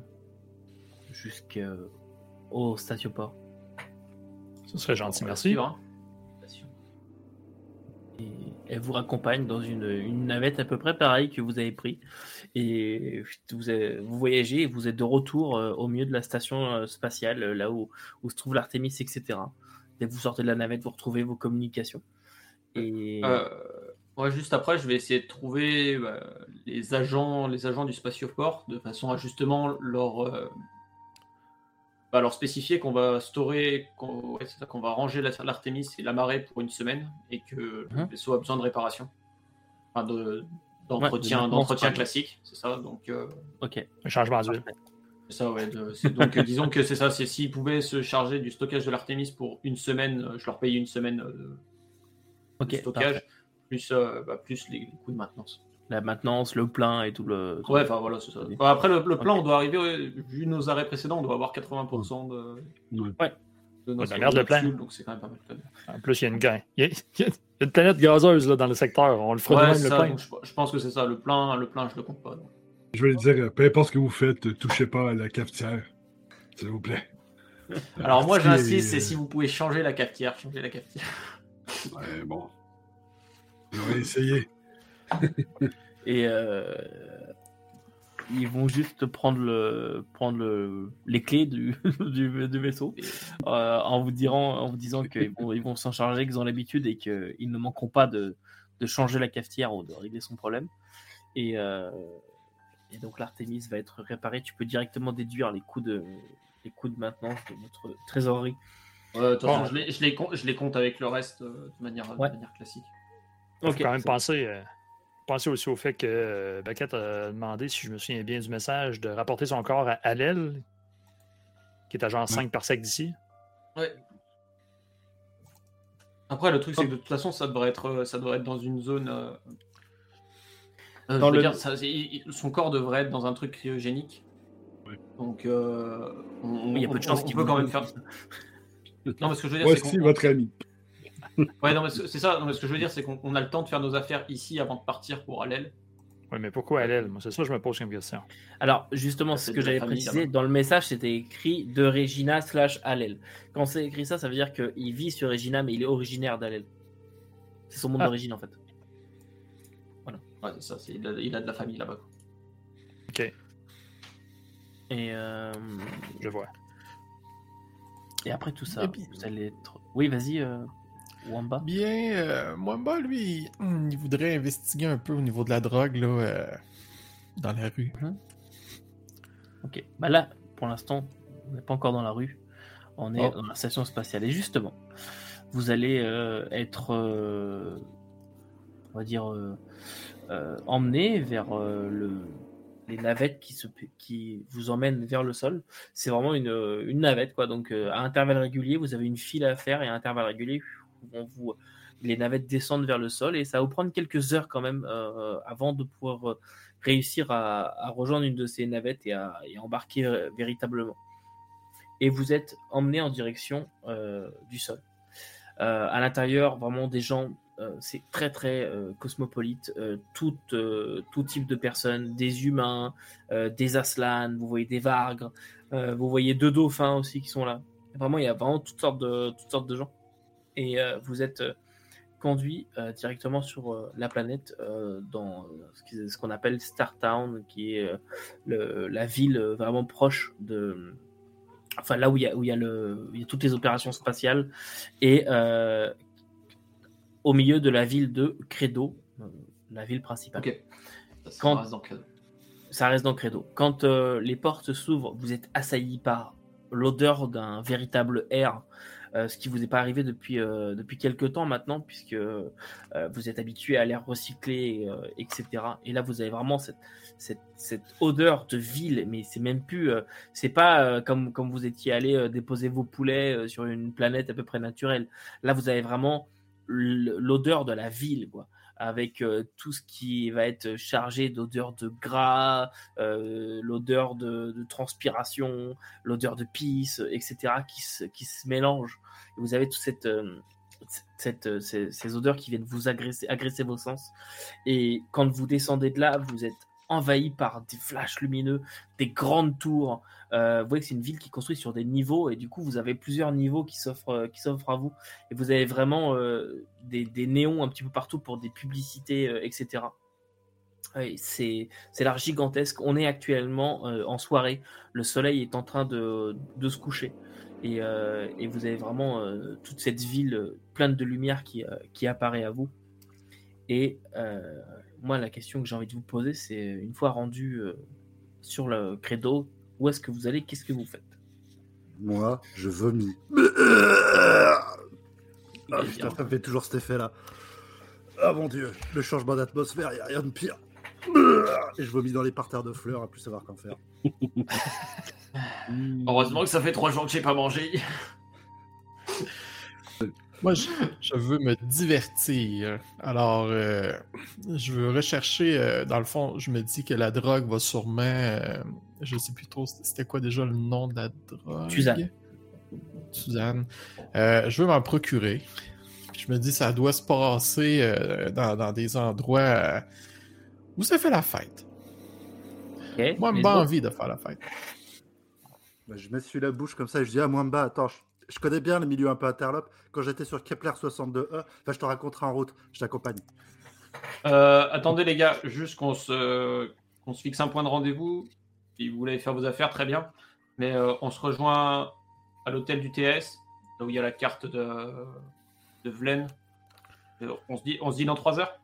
jusqu'au statioport.
Ce serait gentil, merci.
Elle vous raccompagne dans une, navette à peu près pareille que vous avez pris. Et vous, voyagez et vous êtes de retour euh, au milieu de la station spatiale, là où, se trouve l'Artemis, etc. Dès que vous sortez de la navette, vous retrouvez vos communications. Et...
Euh, juste après, je vais essayer de trouver les, agents, les agents du spatioport de façon à justement leur, euh, leur spécifier qu'on va storer, qu'on va ranger l'Artemis et la marée pour une semaine et que le mhm. vaisseau a besoin de réparation. Enfin, d'entretien d'entretien classique, c'est ça. Donc, euh...
Ok, un changement d'huile.
C'est ça, ouais. donc, euh, disons que c'est ça. C'est s'ils pouvaient se charger du stockage de l'Artemis pour une semaine, euh, je leur paye une semaine euh, de stockage, plus, bah, plus les, coûts de maintenance.
La maintenance, le plein et tout le.
Ouais, enfin voilà, c'est ça. après, le, le, plein, on doit arriver, vu nos arrêts précédents, on doit avoir 80% de.
Ouais. De nos ouais, le plein. Donc c'est quand même pas mal. En plus, il y a une, gain. il y a une planète gazeuse là, dans le secteur. On le fera
de même le plein. Je, pense que c'est ça. Le plein, le plein, je le compte pas. Donc.
Je vais dire, peu importe ce que vous faites, touchez pas à la cafetière, s'il vous plaît.
Alors moi j'insiste, c'est si vous pouvez changer la cafetière, changer la cafetière.
Ouais, bon. On va essayer.
Et euh, ils vont juste prendre, le, prendre le, les clés du, du, vaisseau euh, en, vous dirant, en vous disant qu'ils vont, ils vont s'en charger, qu'ils ont l'habitude et qu'ils ne manqueront pas de, de, changer la cafetière ou de régler son problème. Et, euh, et donc l'Artemis va être réparée. Tu peux directement déduire les coûts de, les coûts de maintenance de votre trésorerie.
je, les, compte avec le reste de, manière, classique.
Il faut quand même penser, penser aussi au fait que Baquette a demandé, si je me souviens bien du message, de rapporter son corps à Alel, qui est à genre 5 par sec d'ici.
Ouais. Après, le truc, c'est que de toute façon, ça devrait être, ça devrait être dans une zone. dans le... dire, son corps devrait être dans un truc cryogénique. Donc, euh,
on, il y a peu de chances
qu'il peut quand même faire.
non, mais ce que je veux dire, c'est votre ami.
Ouais, non, mais c'est ça. Non, mais ce que je veux dire, c'est qu'on a le temps de faire nos affaires ici avant de partir pour Alel.
Oui, mais pourquoi Alel Moi, c'est ça que je me pose comme question.
Alors, justement, ce que j'avais précisé, dans le message, c'était écrit de Regina slash Alel. Quand c'est écrit ça, ça veut dire qu'il vit sur Regina, mais il est originaire d'Alel. C'est son monde ah. d'origine, en fait.
Voilà. Ouais, c'est ça. Il a, il, a, de la famille là-bas.
Ok.
Et euh...
je vois.
Et après tout ça, vous allez être. Oui, vas-y, euh... Wamba?
Bien, euh, Wamba, lui, il voudrait investiguer un peu au niveau de la drogue là, euh, dans la rue.
Mhm. Ok. Bah là, pour l'instant, on n'est pas encore dans la rue. On est oh. dans la station spatiale. Et justement, vous allez euh, être, on va dire, emmené vers le les navettes qui, se, qui vous emmènent vers le sol. C'est vraiment une, une, navette, quoi. Donc, euh, à intervalles réguliers, vous avez une file à faire et à intervalles réguliers, les navettes descendent vers le sol et ça va vous prendre quelques heures quand même euh, avant de pouvoir euh, réussir à, rejoindre une de ces navettes et à, embarquer véritablement. Et vous êtes emmené en direction du sol. à l'intérieur, vraiment des gens euh, c'est très très euh, cosmopolite. Euh, tout, tout, type de personnes, des humains, des aslans, vous voyez des vargres, vous voyez deux dauphins aussi qui sont là. Vraiment, il y a vraiment toutes sortes de, toutes sortes de gens. Et vous êtes conduit directement sur la planète dans ce qu'on appelle Startown, qui est la ville vraiment proche de, enfin là où il y a, où il y a, le, il y a toutes les opérations spatiales et au milieu de la ville de Credo, euh, la ville principale.
Ça, reste dans Credo.
Ça reste dans Credo. Quand euh, les portes s'ouvrent, vous êtes assailli par l'odeur d'un véritable air, euh, ce qui vous est pas arrivé depuis, depuis quelques temps maintenant, puisque vous êtes habitué à l'air recyclé, etc. Et là, vous avez vraiment cette, cette, cette odeur de ville, mais c'est même plus, c'est pas comme, comme vous étiez allé déposer vos poulets sur une planète à peu près naturelle. Là, vous avez vraiment l'odeur de la ville, quoi, avec euh, tout ce qui va être chargé d'odeur de gras, euh, l'odeur de, transpiration, l'odeur de pisse, etc., qui se, qui se mélangent. vous avez toute cette, euh, ces, ces, odeurs qui viennent vous agresser, agresser vos sens. Et quand vous descendez de là, vous êtes envahi par des flashs lumineux, des grandes tours. Euh, vous voyez que c'est une ville qui est construite sur des niveaux et du coup vous avez plusieurs niveaux qui s'offrent euh, à vous et vous avez vraiment euh, des, néons un petit peu partout pour des publicités etc. c'est l'art gigantesque. On est actuellement en soirée. Le soleil est en train de, se coucher et, vous avez vraiment toute cette ville pleine de lumière qui qui apparaît à vous et moi, la question que j'ai envie de vous poser, c'est une fois rendu sur le credo, où est-ce que vous allez? Qu'est-ce que vous faites?
Moi, je vomis. Ah, putain, ça me fait toujours cet effet-là. Ah mon dieu, le changement d'atmosphère, il a rien de pire. Et je vomis dans les parterres de fleurs à plus savoir qu'en faire.
Heureusement que ça fait trois jours que j'ai pas mangé.
Moi, je, veux me divertir. Alors, euh, je veux rechercher. Euh, dans le fond, je me dis que la drogue va sûrement. Euh, je sais plus trop, c'était quoi déjà le nom de la drogue
Suzanne.
Suzanne. je veux m'en procurer. Je me dis, ça doit se passer dans, des endroits où ça fait la fête. Moi, j'ai pas envie de faire la fête.
Ben, je m'essuie la bouche comme ça et je dis à Mwamba, attends, je connais bien le milieu un peu interlope. Quand j'étais sur Kepler 62E, enfin, je te raconterai en route, je t'accompagne.
Euh, attendez les gars, juste qu'on se, qu'on se fixe un point de rendez-vous. Si vous voulez faire vos affaires, très bien. Mais euh, on se rejoint à l'hôtel du TS, là où il y a la carte de, de Vlen. Euh, on se, dit, on se dit dans 3 heures?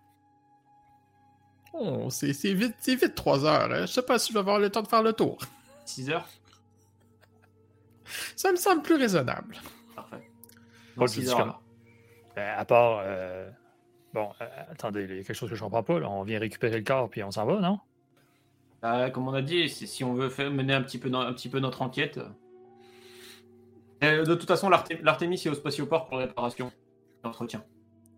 Oh, c'est vite, vite 3 heures. Hein. Je sais pas si je vais avoir le temps de faire le tour.
6 heures?
Ça me semble plus raisonnable.
Parfait.
Pas
Dans six
discours.
heures, là.
Ben, à part. euh, Bon, euh, attendez, il y a quelque chose que je comprends pas. là. On vient récupérer le corps puis on s'en va, non?
Bah, comme on a dit, c'est si on veut faire, mener un petit peu, no- un petit peu notre enquête. Euh, de toute façon, l'Artemis est au spatioport pour la réparation et l'entretien.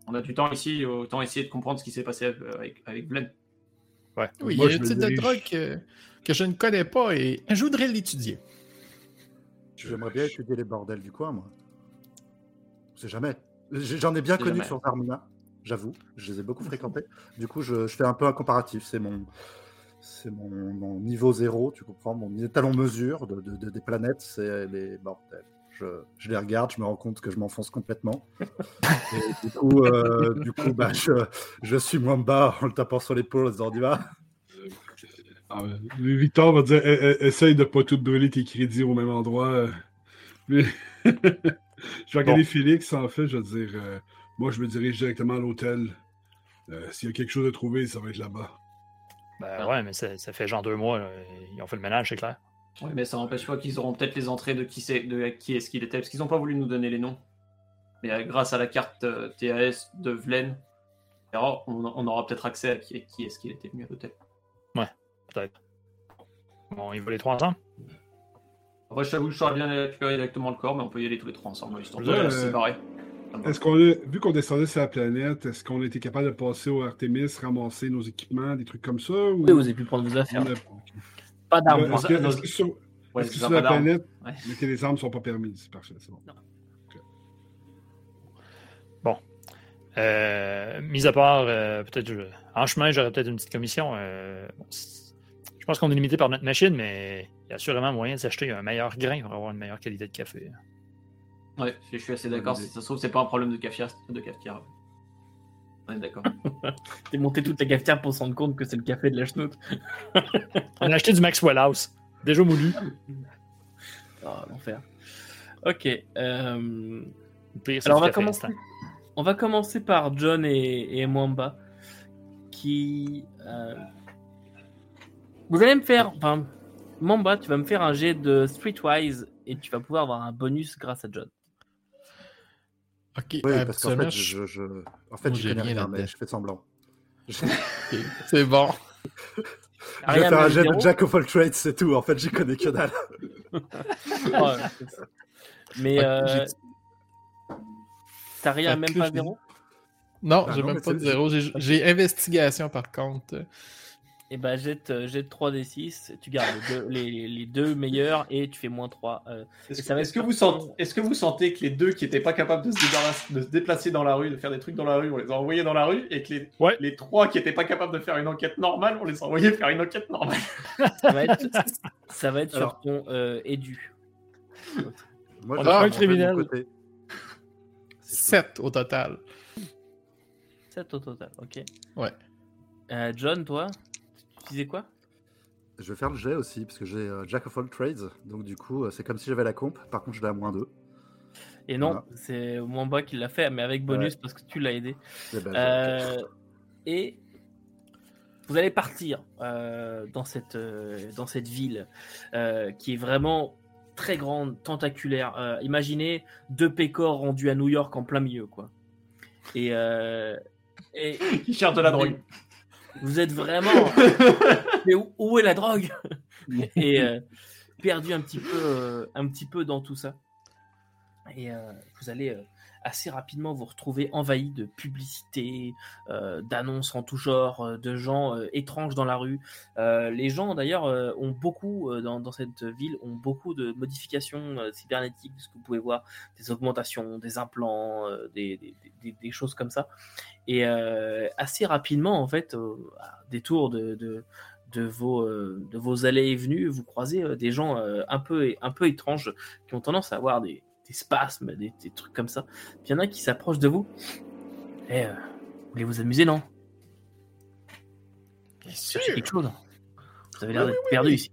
On a du temps ici, autant essayer de comprendre ce qui s'est passé avec, avec.
Ouais.
Oui,
Moi,
il y a
je
un
me
type de
dirige-
drogue que, que je ne connais pas et je voudrais l'étudier.
J'aimerais bien étudier les bordels du coin, moi. On sait jamais. J'en ai bien connu
jamais.
sur Zarmina, j'avoue. Je les ai beaucoup fréquentés. Du coup, je, je fais un peu un comparatif. C'est mon, c'est mon, mon niveau zéro, tu comprends Mon étalon mesure de, de- de- des planètes, c'est les bordels. Je, je les regarde, je me rends compte que je m'enfonce complètement. Et du coup, euh, du coup bah, je, je suis moins bas en le tapant sur l'épaule en disant on y va.
Ah, Victor va dire e- e- essaye de pas tout brûler tes crédits au même endroit. je vais regarder Félix, en fait, je vais dire euh, moi, je me dirige directement à l'hôtel. Euh, S'il y a quelque chose à trouver, ça va être là-bas.
Ben ouais, mais ça, ça fait genre deux mois. là. Ils ont fait le ménage, c'est clair.
Oui, mais ça n'empêche pas qu'ils auront peut-être les entrées de qui c'est, de qui est-ce qu'il était, parce qu'ils n'ont pas voulu nous donner les noms. Mais euh, grâce à la carte euh, TAS de Vlen, on, on aura peut-être accès à qui, qui est-ce qu'il était venu à l'hôtel.
Peut-être. Bon, ils vont les trois ensemble?
Après, je t'avoue, je saurais bien récupérer directement le corps, mais on peut y aller tous les trois ensemble, histoire de
Ouais,
se
euh,
séparer.
Est-ce qu'on a, vu qu'on descendait sur la planète, est-ce qu'on a été capable de passer au Artemis, ramasser nos équipements, des trucs comme ça? Ou...
Oui, vous avez pu prendre vos affaires. Pas d'armes.
Est-ce que,
nos-
est-ce que sur,
Ouais,
est-ce que
c'est
sur
ça,
la planète,
Ouais.
les les armes sont pas permises? Parfait, c'est bon.
Euh, mis à part, euh, peut-être, je- en chemin, j'aurais peut-être une petite commission. euh, bon, je pense qu'on est limité par notre machine, mais il y a assurément moyen de s'acheter un meilleur grain pour avoir une meilleure qualité de café.
Ouais, je suis assez d'accord. Si ça se trouve, c'est pas un problème de cafetière. De cafetière. On est d'accord.
T'es monté toute la cafetière pour se rendre compte que c'est le café de la chenoute.
On a acheté du Maxwell House, déjà moulu.
Oh, l'enfer. Ok. euh, Alors on va
café
commencer. On va commencer par John et, et Mwamba, qui. euh, Vous allez me faire. Enfin, Mwamba, tu vas me faire un jet de Streetwise et tu vas pouvoir avoir un bonus grâce à John.
Ok,
Oui, parce qu'en fait,
je-
je, je, en fait, je
j'ai
connais
rien
mais je fais semblant.
C'est bon.
je vais faire
à
un jet de Jack of all trades, c'est tout. En fait, j'y connais que dalle.
Mais euh,
j'ai-
t'as rien,
Ah,
même pas zéro
Non,
Ah
j'ai même pas de zéro. J'ai j'ai investigation par contre.
Et bah jette, euh, jette 3d6, tu gardes les deux, les, les deux meilleurs et tu fais moins 3. euh,
Est-ce que, vous sentez, est-ce que vous sentez que les deux qui n'étaient pas capables de se, débarrasser- de se déplacer dans la rue, de faire des trucs dans la rue, on les a envoyés dans la rue, et que les,
Ouais.
les trois qui n'étaient pas capables de faire une enquête normale, on les a envoyés faire une enquête normale?
Ça va être, ça va être
Alors.
sur ton euh, édu.
Moi,
On
je
a un criminel.
côté.
7 au total.
7 au total, ok.
Ouais.
Euh, John, toi, tu disais quoi?
Je vais faire le jet aussi, parce que j'ai euh, Jack of all trades. Donc, du coup, euh, c'est comme si j'avais la comp. Par contre, je l'ai à moins 2.
Et non,
Voilà.
c'est Mwamba qui l'a fait, mais avec bonus parce que tu l'as aidé.
Eh ben,
Euh, et vous allez partir euh, dans, cette, euh, dans cette ville euh, qui est vraiment très grande, tentaculaire. Euh, imaginez deux pécores rendus à New York en plein milieu, quoi. Et, euh, et
qui cherchent de la drogue.
Vous êtes vraiment. Mais où, où est la drogue? Et euh, perdu un petit peu, euh, un petit peu dans tout ça. Et euh, vous allez assez rapidement vous retrouver envahi de publicités, euh, d'annonces en tout genre, euh, de gens euh, étranges dans la rue. Les gens d'ailleurs ont beaucoup dans, cette ville ont beaucoup de modifications cybernétiques, ce que vous pouvez voir, des augmentations, des implants, des, des- des- des choses comme ça. Et assez rapidement en fait, à détour de, de vos, de vos allées et venues, vous croisez des gens un, peu, un peu étranges qui ont tendance à avoir des, des spasmes, des, des trucs comme ça. Puis il y en a qui s'approchent de vous. Eh, euh, vous voulez vous amuser, non? Vous cherchez quelque chose Vous avez l'air
Oui,
d'être
oui,
perdu
oui.
ici.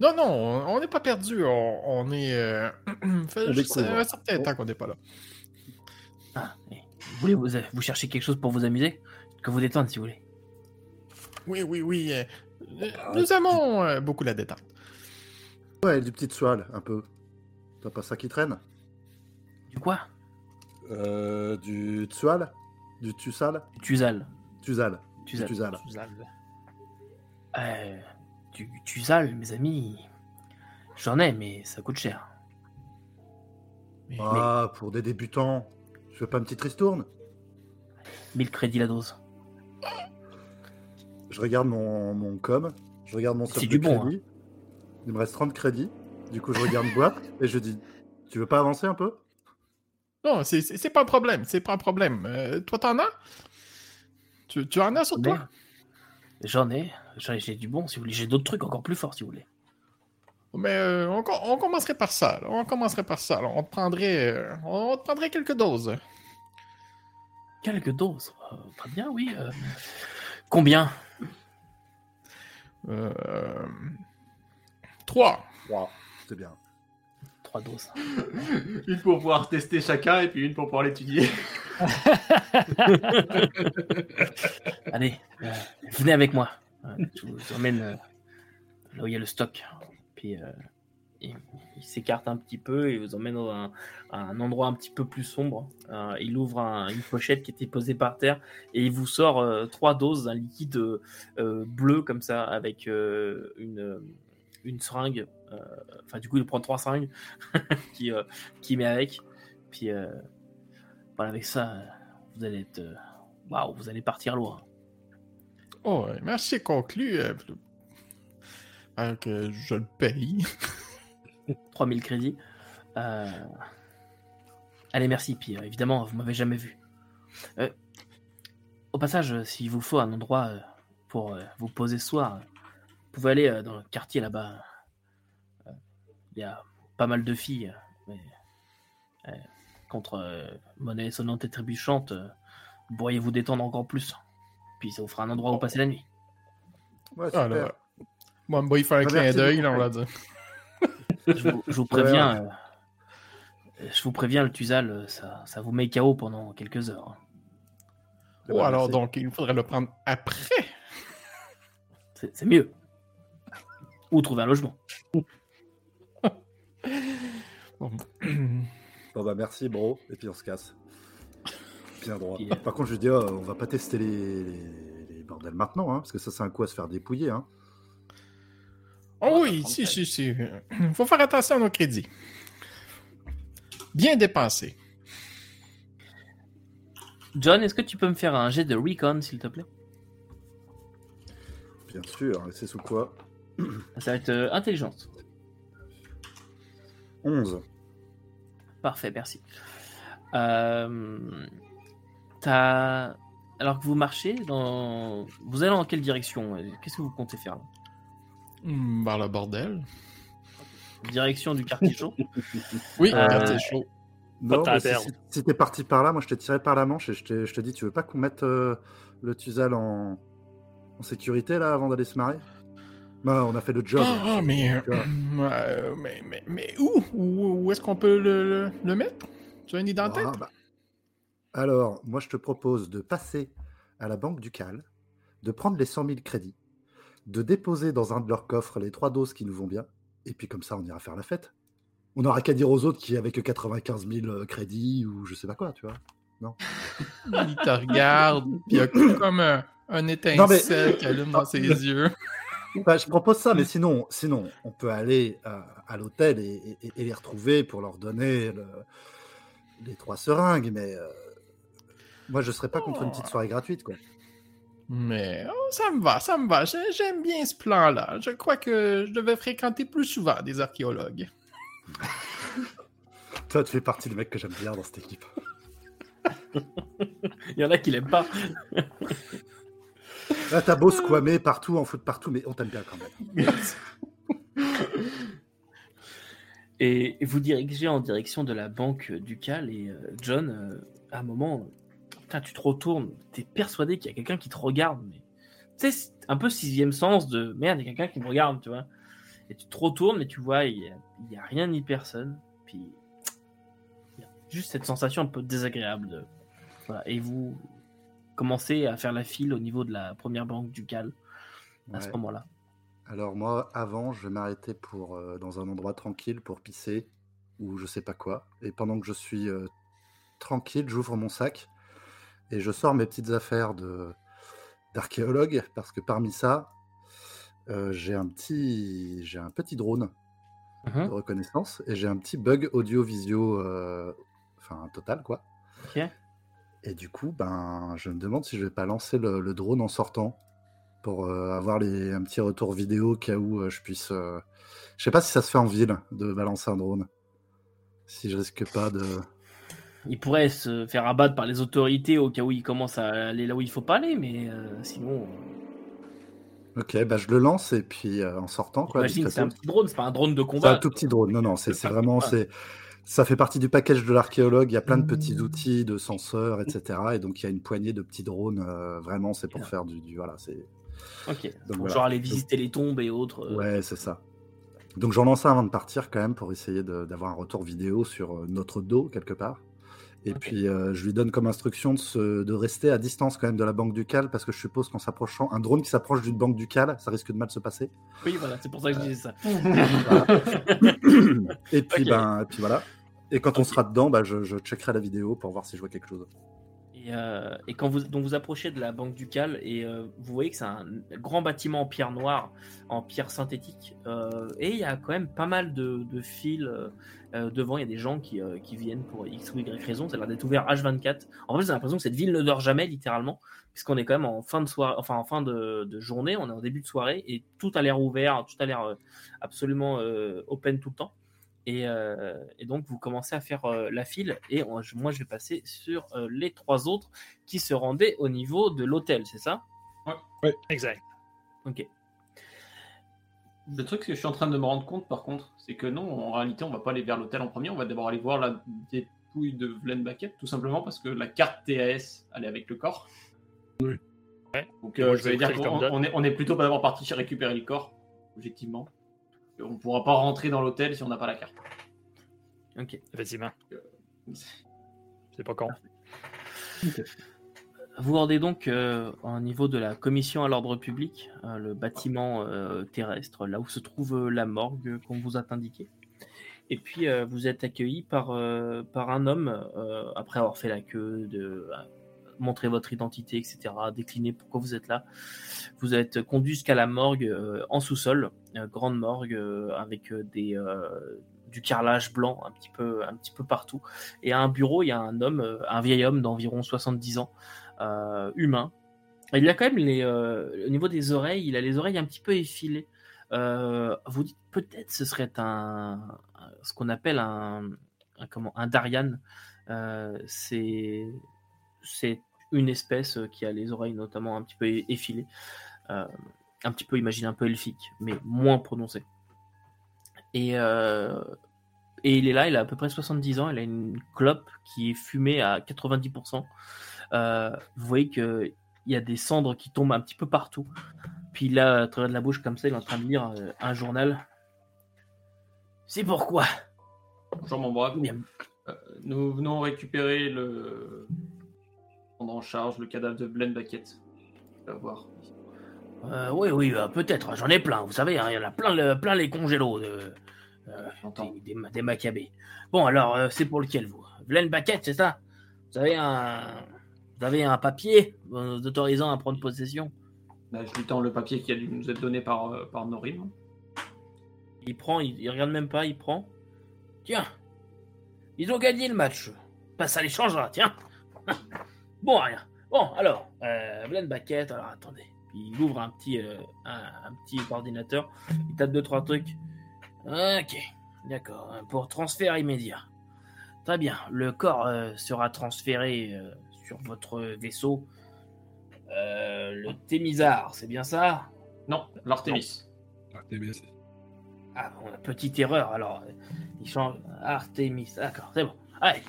Non, non, on n'est pas perdu. On, on est. euh, fait
On
juste
découvre.
un certain temps qu'on n'est pas là.
Ah, eh, vous, voulez vous, vous cherchez quelque chose pour vous amuser? Que vous détendre si vous voulez.
Oui, oui, oui. euh, euh, nous aimons euh, beaucoup la détente.
Ouais, du petit soil, un peu. T'as pas ça qui traîne
Du quoi
euh, Du Tsual Du Tusal
Tuzal.
Tuzal.
Tuzal.
Tuzal.
Euh, du Tuzal, mes amis. J'en ai, mais ça coûte cher.
Ah, pour des débutants. Je fais pas une petite ristourne
1000 crédits la dose.
Je regarde mon, mon com, je regarde mon
C'est du bon, hein.
crédit. Il me reste 30 crédits. Du coup, je regarde boîte et je dis Tu veux pas avancer un peu?
Non, c'est- pas un problème. C'est pas un problème. Euh, toi, t'en as? Tu, tu en as sur toi?
J'en ai. J'en ai- J'ai du bon, si vous voulez. J'ai d'autres trucs encore plus forts, si vous voulez.
Mais euh, on, on commencerait par ça. là. On commencerait par ça. là. On te prendrait, euh, on te prendrait quelques doses.
Quelques doses? Euh, très bien, oui. euh. Combien?
Euh, Trois.
Bien.
Trois doses.
Une pour pouvoir tester chacun et puis une pour pouvoir l'étudier.
Allez, euh, venez avec moi. Je vous emmène euh, là où il y a le stock. Puis euh, il, il s'écarte un petit peu et vous emmène dans un, à un endroit un petit peu plus sombre. Euh, il ouvre un- une pochette qui était posée par terre et il vous sort euh, trois doses d'un liquide euh, bleu comme ça avec euh, une, une seringue. Euh, Enfin, du coup, il prend trois seringues qui, euh, qui met avec. Puis euh, voilà, avec ça, vous allez être. Waouh, vous allez partir loin.
Oh, merci conclu. je le paye.
3000 crédits. Euh, Allez, merci. Puis euh, évidemment, vous m'avez jamais vu. Euh, Au passage, s'il vous faut un endroit pour vous poser ce soir, pouvez aller euh, dans le quartier là-bas. Euh, Il y a pas mal de filles. euh, mais, euh, contre euh, monnaie sonnante et trébuchante, euh, vous pourriez vous détendre encore plus? Puis ça vous fera un endroit où passer la nuit.
Ouais,
Ah,
super.
moi, il fait un
Ah,
clin d'œil, là, on va
Fred.
dire.
Je vous, je vous préviens, euh, je vous préviens, le Tuzal, ça, ça vous met KO pendant quelques heures. hein.
Eh
Oh, alors, donc, il faudrait le prendre après.
C'est mieux. Ou trouver un logement.
Bon.
Bon bah merci bro, et puis on se casse. Bien droit.
Puis, euh,
Par contre je dis, oh, on va pas tester les, les, les bordels maintenant, hein, parce que ça c'est un coup à se faire dépouiller. Hein.
Oh oui, si, si, si. Faut faire attention à nos crédits. Bien dépensés.
John, est-ce que tu peux me faire un jet de recon, s'il te plaît?
Bien sûr, et c'est sous quoi?
Ça va être euh, intelligence.
11.
Parfait, merci. Euh, t'as- Alors que vous marchez, dans... vous allez dans quelle direction? Qu'est-ce que vous comptez faire là?
Hmm, le bordel.
Direction du quartier chaud?
Oui,
Euh,
quartier chaud.
Pas de
Non,
temps à
mais si,
perdre.
si- si t'es parti par là, moi je t'ai tiré par la manche et je, t'ai- je te dis, tu veux pas qu'on mette euh, le Tuzal en, en sécurité là avant d'aller se marrer Non, on a fait le job.
Ah, ah, mais, euh,
vois.
euh, mais, mais, mais où? Où, où est-ce qu'on peut le, le- le mettre? Tu as une idée en tête?
Ah, bah. Alors, moi je te propose de passer à la banque du Cal, de prendre les 100 000 crédits, de déposer dans un de leurs coffres les trois doses qui nous vont bien, et puis comme ça on ira faire la fête. On n'aura qu'à dire aux autres qui avec 95 000 crédits ou je sais pas quoi, tu vois.
Il te regarde, puis il y a comme un, un étincelle qui allume dans ses yeux.
Bah, je propose ça, mais sinon, sinon on peut aller euh, à l'hôtel et, et- et les retrouver pour leur donner le- les trois seringues, mais euh, moi je serais pas contre une petite soirée gratuite, quoi.
Mais oh, ça me va, ça me va. J'ai- J'aime bien ce plan-là. Je crois que je devais fréquenter plus souvent des archéologues.
Toi, tu fais partie des mecs que j'aime bien dans cette équipe.
Il y en a qui l'aiment pas.
Là, t'as beau squamer partout, en foot partout, mais on t'aime bien quand même.
Et vous dirigez en direction de la banque ducale et euh, John, euh, à un moment, putain, tu te retournes, t'es persuadé qu'il y a quelqu'un qui te regarde, mais tu sais, un peu sixième sens de merde, il y a quelqu'un qui me regarde, tu vois. Et tu te retournes et tu vois, il y a, rien ni personne, puis y a juste cette sensation un peu désagréable de. Et vous commencez à faire la file au niveau de la première banque ducale à ce moment-là.
Alors moi, avant, je vais m'arrêter pour euh, dans un endroit tranquille pour pisser ou je sais pas quoi. Et pendant que je suis tranquille, j'ouvre mon sac et je sors mes petites affaires de d'archéologue parce que parmi ça, j'ai un petit j'ai un petit drone
Mhm.
de reconnaissance et j'ai un petit bug audio-visio, enfin total quoi. Et du coup, ben, je me demande si je vais pas lancer le, le drone en sortant pour euh, avoir les, un petit retour vidéo au cas où euh, je puisse. euh, Je sais pas si ça se fait en ville de balancer un drone. Si je risque pas de.
Il pourrait se faire abattre par les autorités au cas où il commence à aller là où il faut pas aller, mais euh, sinon,
Ok, bah je le lance et puis en sortant quoi.
c'est un petit drone, c'est pas un drone de
C'est
combat.
un tout petit drone. Non, non, c'est
C'est
c'est vraiment. c'est Ça fait partie du package de l'archéologue. Il y a plein de petits outils, de senseurs, etc. Et donc il y a une poignée de petits drones. euh, vraiment, c'est pour faire du. du- voilà, c'est.
Ok.
Donc,
Pour
voilà.
genre aller visiter les tombes et autres. euh,
Ouais, c'est ça. Donc j'en lance un avant de partir quand même pour essayer d'avoir un retour vidéo sur euh, notre dos quelque part. Et puis euh, je lui donne comme instruction de, se- de rester à distance quand même de la banque ducale parce que je suppose qu'en s'approchant, un drone qui s'approche d'une banque ducale, ça risque de mal se passer.
Oui, voilà, c'est pour ça que je disais ça.
Et puis ben, et puis voilà. Et quand on sera dedans, bah, je, je checkerai la vidéo pour voir si je vois quelque chose.
Et, euh, et quand vous, donc vous approchez de la banque ducale et euh, vous voyez que c'est un grand bâtiment en pierre noire, en pierre synthétique, euh, et il y a quand même pas mal de, de fils euh, devant. Il y a des gens qui, euh, qui viennent pour X ou Y raison. Ça a l'air d'être ouvert H24. En fait, j'ai l'impression que cette ville ne dort jamais, littéralement, puisqu'on est quand même en fin de soirée, enfin en fin de, de journée, on est en début de soirée et tout a l'air ouvert, tout a l'air euh, absolument euh, open tout le temps. Et, euh, et donc vous commencez à faire euh, la file et on- je- moi je vais passer sur euh, les trois autres qui se rendaient au niveau de l'hôtel, c'est ça?
Exact.
Ok.
Le truc que je suis en train de me rendre compte, par contre, c'est que non, en réalité, on va pas aller vers l'hôtel en premier, on va d'abord aller voir la dépouille de Vlen Bucket, tout simplement parce que la carte TAS, elle est avec le corps.
Oui.
Ouais.
Donc,
Et
euh, je vais dire qu'on on est, on est plutôt pas d'abord parti récupérer le corps, objectivement. On pourra pas rentrer dans l'hôtel si on n'a pas la carte.
Ok.
Effectivement. C'est pas con.
Vous rendez donc euh, au niveau de la commission à l'ordre public, euh, le bâtiment euh, terrestre, là où se trouve euh, la morgue qu'on vous a indiqué. Et puis vous êtes accueilli par, par un homme, après avoir fait la queue, de montrer votre identité, etc., décliner pourquoi vous êtes là. Vous êtes conduit jusqu'à la morgue en sous-sol, grande morgue avec des, du carrelage blanc un petit, peu, un petit peu partout. Et à un bureau, il y a un homme, un vieil homme d'environ 70 ans, humain. Et il a quand même les, euh, au niveau des oreilles, il a les oreilles un petit peu effilées. Euh, vous dites peut-être ce serait un, ce qu'on appelle un, comment un Darian. Euh, c'est une espèce qui a les oreilles notamment un petit peu effilées, Euh, un petit peu imagine un peu elfique, mais moins prononcé. Et euh, et il est là, il a à peu près 70 ans, il a une clope qui est fumée à 90%. Euh, vous voyez qu'il y a des cendres qui tombent un petit peu partout. Puis là, à travers de la bouche comme ça, il est en train de lire euh, un journal. C'est pourquoi?
Bonjour mon brave.
Bien.
Euh, nous venons récupérer le. prendre en charge le cadavre de Vlen Bucket. On va voir.
Euh, Oui, oui, euh, peut-être, j'en ai plein, vous savez, hein, il y en a plein, le- plein les congélos de, euh, des, des. Bon, alors, c'est pour lequel, vous? Vlen Baquette, c'est ça? Vous avez, un, vous avez un papier euh, vous autorisant à prendre possession
Là, je lui tends le papier qui a dû nous être donné par, euh, par Norim.
Il prend, il, il regarde même pas, il prend. Tiens, ils ont gagné le match. Bah, ça les changera, tiens. bon, rien. Bon, alors, euh, Glenn Baquette, alors attendez. Il ouvre un petit, euh, un, un petit ordinateur, il tape deux, trois trucs. Ok, d'accord, pour transfert immédiat. Très bien, le corps euh, sera transféré sur votre vaisseau. Euh, le Témisard, c'est bien ça?
Non, l'Artemis.
Artemis.
Ah, bon, petite erreur, alors. Il change. Artemis, d'accord, c'est bon. Allez.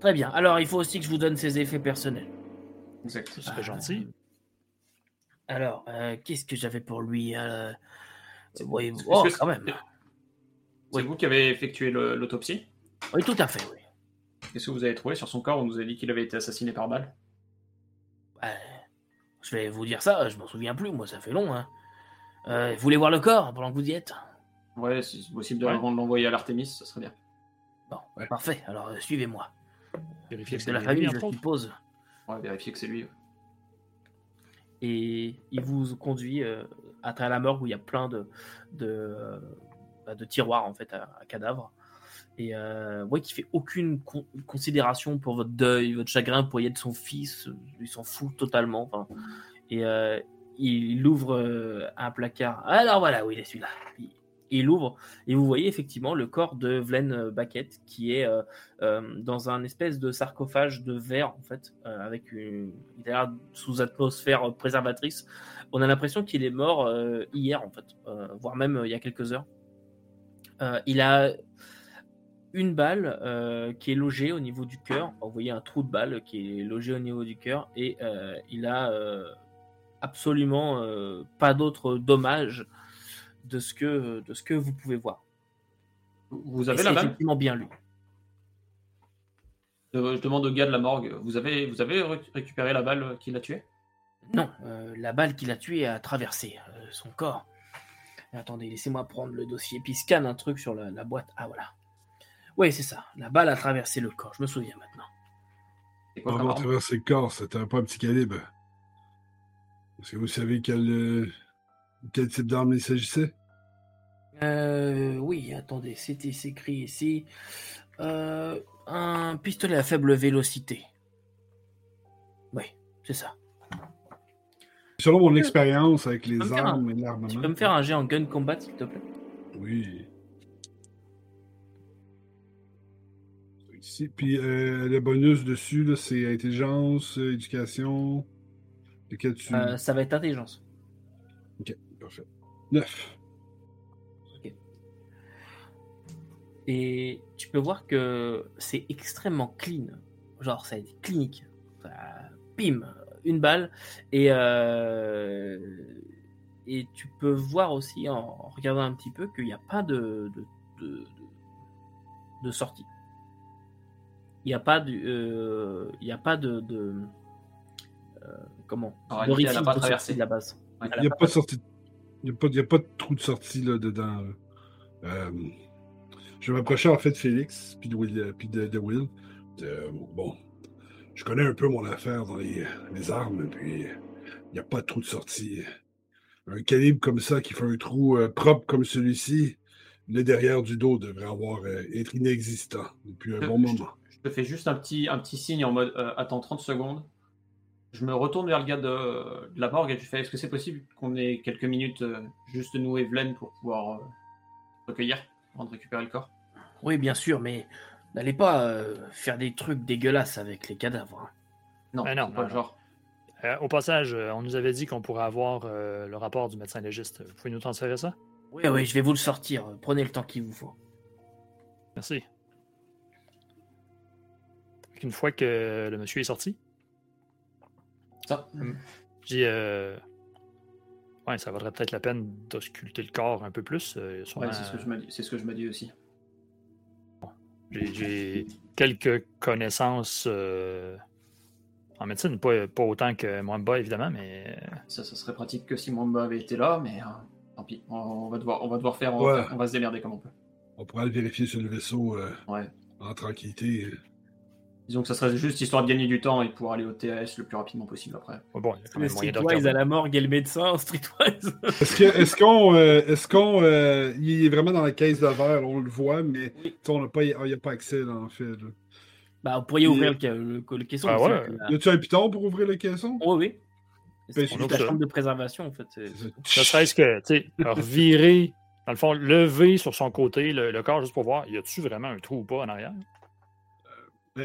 Très bien. Alors, il faut aussi que je vous donne ses effets personnels.
Exact.
Ce serait gentil.
Alors, euh, qu'est-ce que j'avais pour lui euh,
C'est-
Oui, oh, quand même.
C'est
Oui.
vous qui avez effectué l'autopsie?
Oui, tout à fait, oui.
Qu'est-ce que vous avez trouvé sur son corps On nous a dit qu'il avait été assassiné par balle?
Euh, je vais vous dire ça, je m'en souviens plus, moi, ça fait long. Hein. Euh, vous voulez voir le corps pendant que vous y êtes?
Ouais, si c'est possible de,
Ouais.
avant de l'envoyer à l'Artemis, ça serait bien.
Bon, parfait. Alors, suivez-moi.
Vérifiez que
de la famille, je suppose.
Ouais, vérifier que c'est lui.
Et il vous conduit à travers la morgue où il y a plein de, de, bah, de tiroirs en fait à, cadavres. Et euh, ouais, qui fait aucune considération pour votre deuil, votre chagrin pour y être son fils. Il s'en fout totalement. Et il ouvre un placard. Alors voilà, oui, il est celui-là il l'ouvre et vous voyez effectivement le corps de Vlen euh, Baquette qui est euh, euh, dans un espèce de sarcophage de verre en fait avec une il sous atmosphère préservatrice on a l'impression qu'il est mort hier en fait voire même il y a quelques heures il a une balle qui est logée au niveau du cœur vous voyez un trou de balle qui est logé au niveau du cœur et il a absolument pas d'autres dommages de ce que, de ce que vous pouvez voir.
Vous avez la balle
effectivement bien lu.
Je demande au gars de la morgue, vous avez, vous avez récupéré la balle qui l'a tué
Non, euh, la balle qui l'a tué a traversé euh, son corps. Attendez, laissez-moi prendre le dossier, puis scanne un truc sur la, boîte. Ah voilà. Oui, c'est ça. La balle a traversé le corps, je me souviens maintenant.
Comment a traversé le corps C'était pas un petit calibre. Est-ce que vous savez quel, euh, quel type d'arme il s'agissait?
Euh, oui, attendez, c'était écrit ici. Euh, un pistolet à faible vélocité. Oui, c'est ça.
Selon mon expérience avec les armes et l'armement.
Tu peux me faire un jet en gun combat, s'il te plaît?
Oui. Ici. Puis euh, le bonus dessus, c'est intelligence, éducation.
ça va être intelligence.
Ok, parfait. Neuf.
Et tu peux voir que c'est extrêmement clean. Genre, ça a été clinique. Pim, une balle. Et, euh, et tu peux voir aussi, en regardant un petit peu, qu'il n'y a pas de, de, de, sortie. Il n'y a pas de. Euh, il n'y a pas de. de euh, comment
De pas traversé
de la base.
Il n'y a, pas de sortie. Il n'y a, pas de trou de sortie là, dedans. Euh, je m'approchais en fait de Félix, puis de Will. Euh, puis de, Will. bon, je connais un peu mon affaire dans les, armes, puis il n'y a pas de trou de sortie. Un calibre comme ça qui fait un trou euh, propre comme celui-ci, le derrière du dos devrait avoir euh, être inexistant depuis un bon moment.
Je te fais juste un petit, un petit signe en mode attends 30 secondes. Je me retourne vers le gars de, la morgue et je fais est-ce que c'est possible qu'on ait quelques minutes juste nous et Vlen pour pouvoir recueillir de récupérer le corps?
Oui, bien sûr, mais n'allez pas euh, faire des trucs dégueulasses avec les cadavres. Hein.
Non, non, pas le genre.
Euh, au passage, euh, on nous avait dit qu'on pourrait avoir le rapport du médecin légiste. Vous pouvez nous transférer ça?
Oui, oui, je vais vous le sortir. Prenez le temps qu'il vous faut.
Merci. Une fois que le monsieur est sorti,
ça.
J'ai Ouais, ça vaudrait peut-être la peine d'ausculter le corps un peu plus.
Euh, ouais, c'est ce que je m'ai dit aussi.
J'ai quelques connaissances euh, en médecine, pas, pas, autant que Mwamba, évidemment, mais.
Ça, ça serait pratique que si Mwamba avait été là, mais euh, tant pis. On, va devoir, on va devoir faire, on, va, se démerder comme on peut.
On pourra le vérifier sur le vaisseau en tranquillité.
Disons que ça serait juste histoire de gagner du temps et de pouvoir aller au TAS le plus rapidement possible après.
Oh bon, il y
a Streetwise à la morgue et le médecin, Streetwise.
Est-ce qu'on euh, est-ce qu'on euh, il est vraiment dans la caisse de verre, on le voit, mais on n'a pas, il n'y a pas accès là, en fait.
Bah, vous pourriez ouvrir le, le, caisson.
Ah ouais. Y a-tu un piton pour ouvrir le caisson?
Oh, oui, oui. Ben, c'est la chambre de préservation, en fait.
Ça serait ce que, tu sais, virer, dans le fond, lever sur son côté le, corps juste pour voir, y a-tu vraiment un trou ou pas en arrière?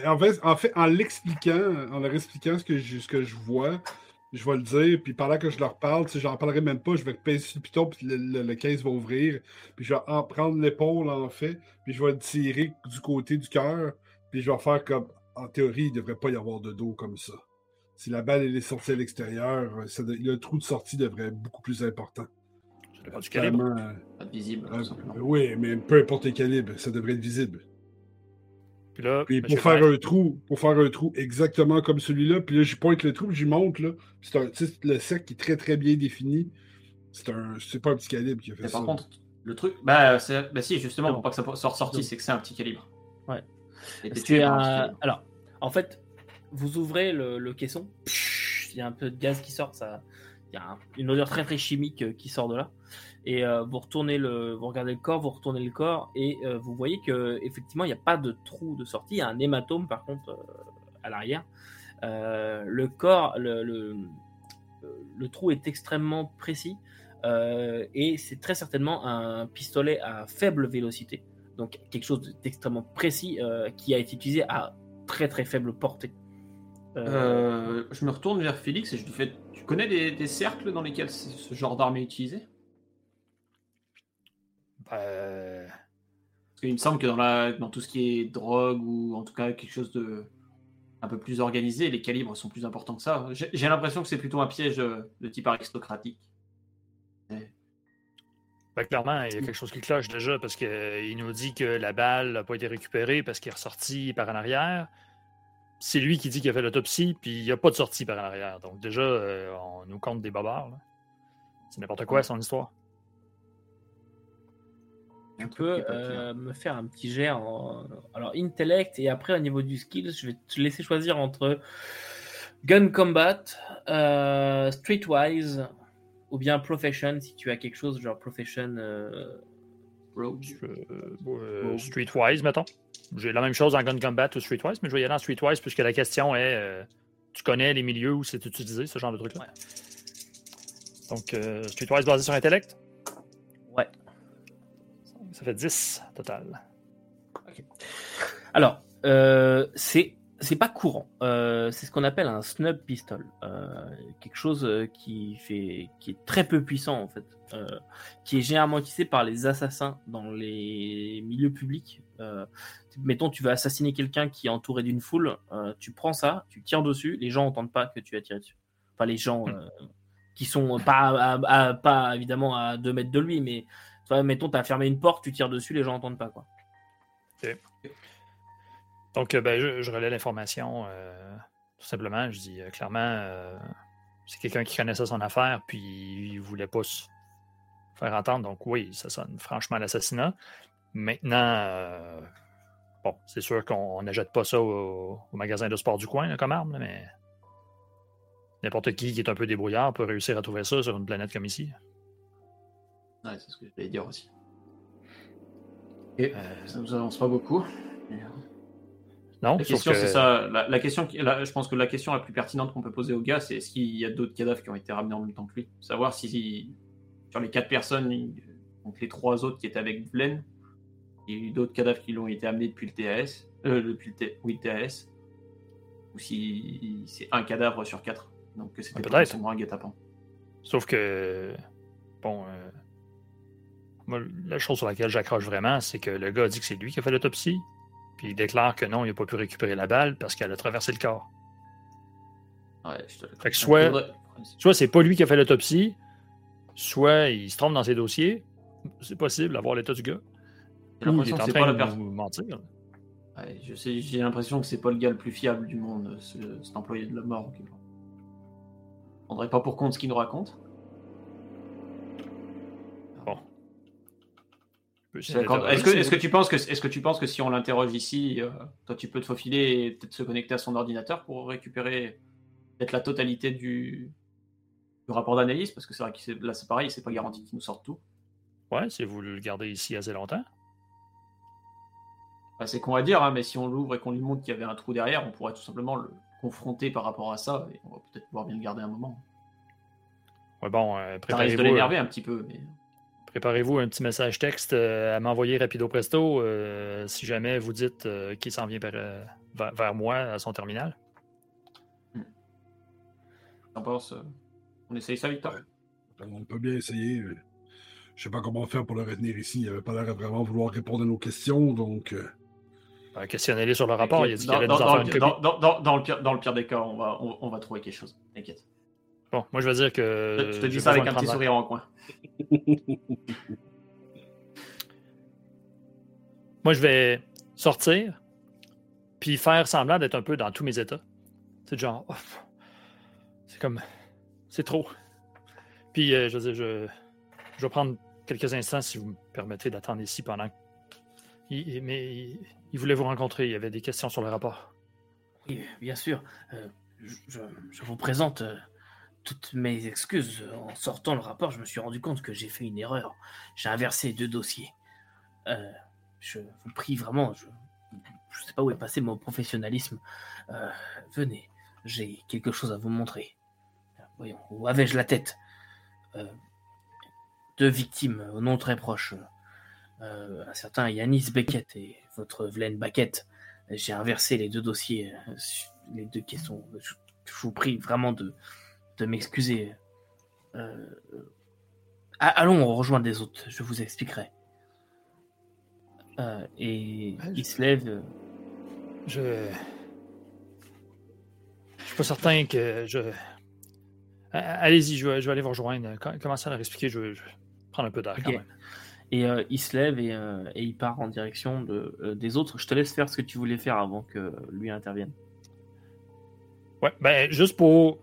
En fait, en, fait, en l'expliquant, en leur expliquant ce que, je, ce que je vois, je vais le dire, puis pendant que je leur parle, si j'en parlerai même pas, je vais pincer sur le piton, puis le, caisse va ouvrir, puis je vais en prendre l'épaule, en fait, puis je vais le tirer du côté du cœur, puis je vais faire comme, en théorie, il ne devrait pas y avoir de dos comme ça. Si la balle est sortie à l'extérieur, le trou de sortie devrait être beaucoup plus important.
Ça du calibre. Pas visible,
oui, mais peu importe les calibres, ça devrait être visible.
Puis là,
puis pour faire un trou, pour faire un trou exactement comme celui-là, puis là, je pointe le trou, j'y monte, là. C'est un, le cercle qui est très très bien défini. C'est un, c'est pas un petit calibre qui a fait ça.
Par contre, le truc, bah, bah si, justement, pour pas que ça soit ressorti, c'est que c'est un petit calibre.
Ouais. Et Alors, en fait, vous ouvrez le, caisson, il y a un peu de gaz qui sort, ça, y a une odeur très très chimique euh, qui sort de là. Et euh, vous retournez le, vous regardez le corps, vous retournez le corps et euh, vous voyez que effectivement il n'y a pas de trou de sortie, il y a un hématome par contre à l'arrière. le corps, le, le, trou est extrêmement précis et c'est très certainement un pistolet à faible vélocité, donc quelque chose d'extrêmement précis qui a été utilisé à très très faible portée.
je me retourne vers Félix et je lui fais Tu connais des, cercles dans lesquels ce genre d'arme est utilisée
euh,
Parce qu'il me semble que dans, la, dans tout ce qui est drogue ou en tout cas quelque chose de un peu plus organisé, les calibres sont plus importants que ça. J'ai l'impression que c'est plutôt un piège de type aristocratique.
Ben, clairement, il y a quelque chose qui cloche déjà parce qu'il nous dit que la balle n'a pas été récupérée parce qu'il est ressorti par en arrière. C'est lui qui dit qu'il a fait l'autopsie, puis il n'y a pas de sortie par en arrière. Donc déjà, euh, on nous compte des babards. C'est n'importe quoi son histoire.
Tu peux euh, me faire un petit jet en alors intellect et après au niveau du skill, je vais te laisser choisir entre gun combat, euh, streetwise ou bien profession si tu as quelque chose genre profession. Euh...
euh streetwise, mettons. J'ai la même chose en gun combat ou streetwise, mais je vais y aller en streetwise puisque la question est tu connais les milieux où c'est utilisé ce genre de truc là. Donc streetwise basé sur intellect?
Ouais.
Ça fait 10 total.
Alors, euh, c'est c'est pas courant. Euh, c'est ce qu'on appelle un snub pistol, euh, quelque chose qui fait qui est très peu puissant en fait, qui est généralement utilisé par les assassins dans les milieux publics. Mettons, tu veux assassiner quelqu'un qui est entouré d'une foule, tu prends ça, tu tires dessus, les gens n'entendent pas que tu as tiré dessus. Enfin, les gens hmm. qui sont pas pas évidemment à 2 mètres de lui, mais mettons, tu as fermé une porte, tu tires dessus, les gens n'entendent pas. Quoi.
Donc, euh, ben, je, relais l'information. Euh, tout simplement, je dis euh, clairement, c'est quelqu'un qui connaissait son affaire, puis il voulait pas se faire entendre. Donc, oui, ça sonne franchement l'assassinat. Maintenant, bon, c'est sûr qu'on n'achète pas ça au, magasin de sport du coin, comme arme, mais n'importe qui qui est un peu débrouillard peut réussir à trouver ça sur une planète comme ici.
Ouais, c'est ce que je voulais dire aussi. Et euh, ça nous avance pas beaucoup.
Non,
la question, c'est ça. La, question, je pense que la question la plus pertinente qu'on peut poser au gars, c'est est-ce qu'il y a d'autres cadavres qui ont été ramenés en même temps que lui? Savoir si, sur les quatre personnes, donc les trois autres qui étaient avec Glenn, il y a eu d'autres cadavres qui l'ont été amenés depuis le TAS, euh, depuis le, oui, TAS, ou si c'est un cadavre sur quatre. Donc c'était peut-être un guet-apens.
Sauf que, bon, euh, la chose sur laquelle j'accroche vraiment, c'est que le gars dit que c'est lui qui a fait l'autopsie, puis il déclare que non, il n'a pas pu récupérer la balle parce qu'elle a traversé le corps.
Ouais, je te
fait que soit, soit c'est pas lui qui a fait l'autopsie, soit il se trompe dans ses dossiers. C'est possible d'avoir l'état du gars.
J'ai l'impression que c'est pas la mentir. Ouais, je sais, j'ai l'impression que c'est pas le gars le plus fiable du monde, cet employé de la mort. On ne prendrait pas pour compte ce qu'il nous raconte. Est-ce que, tu penses que, est-ce que tu penses que si on l'interroge ici, euh, toi tu peux te faufiler et peut-être se connecter à son ordinateur pour récupérer peut-être la totalité du, rapport d'analyse? Parce que c'est vrai que là c'est pareil, c'est pas garanti qu'il nous sorte tout.
Ouais, si vous le gardez ici assez longtemps.
C'est qu'on va dire, hein, mais si on l'ouvre et qu'on lui montre qu'il y avait un trou derrière, on pourrait tout simplement le confronter par rapport à ça et on va peut-être pouvoir bien le garder un moment.
Ouais, bon, euh,
préparez-vous. de l'énerver un petit peu, mais.
Préparez-vous un petit message texte euh, à m'envoyer rapido presto euh, si jamais vous dites euh, qu'il s'en vient vers, moi à son terminal.
On pense, on essaye ça, Victor?
On peut bien essayer. Je sais pas comment faire pour le retenir ici. Il avait pas l'air de vraiment vouloir répondre à nos questions, donc.
Questionnez-les sur le rapport? Il a dit qu'il allait
nous en faire dans, dans, le pire, dans le pire des cas, on va, on va trouver quelque chose. T'inquiète.
Bon, moi je veux dire que.
Je te dis ça avec un petit sourire en coin.
moi je vais sortir, puis faire semblant d'être un peu dans tous mes états. C'est genre. Oh, c'est comme. C'est trop. Puis euh, je veux dire, je, je vais prendre quelques instants si vous me permettez d'attendre ici pendant mais il, voulait vous rencontrer. Il y avait des questions sur le rapport.
Oui, bien sûr. je, vous présente toutes mes excuses. En sortant le rapport, je me suis rendu compte que j'ai fait une erreur. J'ai inversé deux dossiers. je vous prie vraiment, je ne sais pas où est passé mon professionnalisme. venez, j'ai quelque chose à vous montrer. Voyons, où avais-je la tête? Deux victimes au nom très proche. Euh, un certain Yanis Beckett et votre Vlen Baquette. J'ai inversé les deux dossiers, euh, les deux questions. Je, vous prie vraiment de, de m'excuser. Euh, allons rejoindre les autres, je vous expliquerai. et il se lève.
Je. Je suis pas certain que je. Allez-y, je, vais, aller vous rejoindre. Commencez à leur expliquer, je vais, prendre un peu d'air quand même.
Et euh, il se lève euh, et, il part en direction euh, des autres. Je te laisse faire ce que tu voulais faire avant que lui intervienne.
Ouais, ben juste pour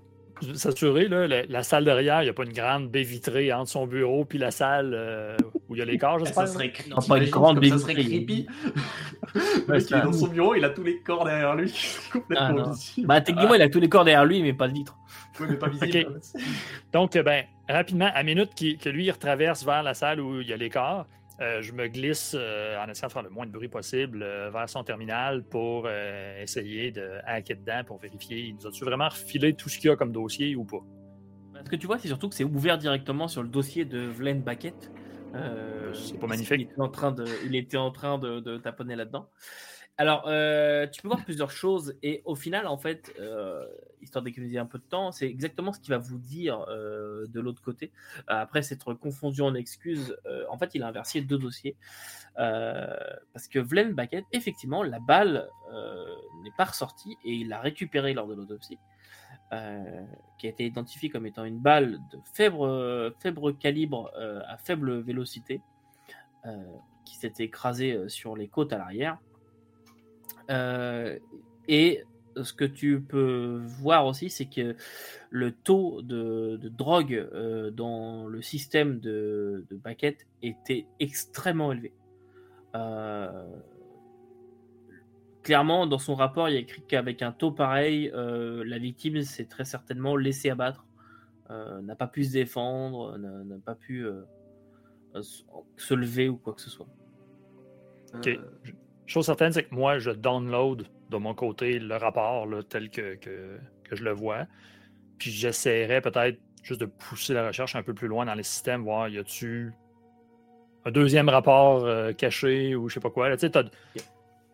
s'assurer, la, salle derrière, il n'y a pas une grande baie vitrée entre son bureau puis la salle où il y a les corps,
j'espère. Ça serait, non, pas une grande baie vitrée. Ça serait creepy. il est dans son bureau, il a tous les corps derrière lui.
Ah, bah, techniquement, il a tous les corps derrière lui, mais pas de vitre.
Oui, mais pas visible.
Donc, ben, rapidement, à minute que lui il retraverse vers la salle où il y a les corps, euh, je me glisse euh, en essayant de faire le moins de bruit possible euh, vers son terminal pour essayer de hacker dedans pour vérifier. Il nous a-tu vraiment refilé tout ce qu'il y a comme dossier ou pas?
Ce que tu vois, c'est surtout que c'est ouvert directement sur le dossier de Vlen Baquette.
c'est pas magnifique.
Il était en train de, il était en train de, de taponner là-dedans. Alors, euh, tu peux voir plusieurs choses et au final, en fait, euh, histoire d'économiser un peu de temps, c'est exactement ce qu'il va vous dire euh, de l'autre côté. après s'être confondu en excuses, en fait, il a inversé deux dossiers parce que Vlen Baquet, effectivement, la balle n'est pas ressortie et il l'a récupérée lors de l'autopsie. qui a été identifiée comme étant une balle de faible, calibre à faible vélocité, qui s'était écrasée sur les côtes à l'arrière et ce que tu peux voir aussi, c'est que le taux de, drogue euh, dans le système de, de était extrêmement élevé. Euh, clairement, dans son rapport, il y a écrit qu'avec un taux pareil, la victime s'est très certainement laissée abattre, n'a pas pu se défendre, n'a pas pu se lever ou quoi que ce soit.
Ok. Chose certaine, c'est que moi, je download de mon côté le rapport tel que, que, je le vois. Puis j'essaierai peut-être juste de pousser la recherche un peu plus loin dans les systèmes, voir y a-tu un deuxième rapport euh, caché ou je sais pas quoi. Tu sais, as,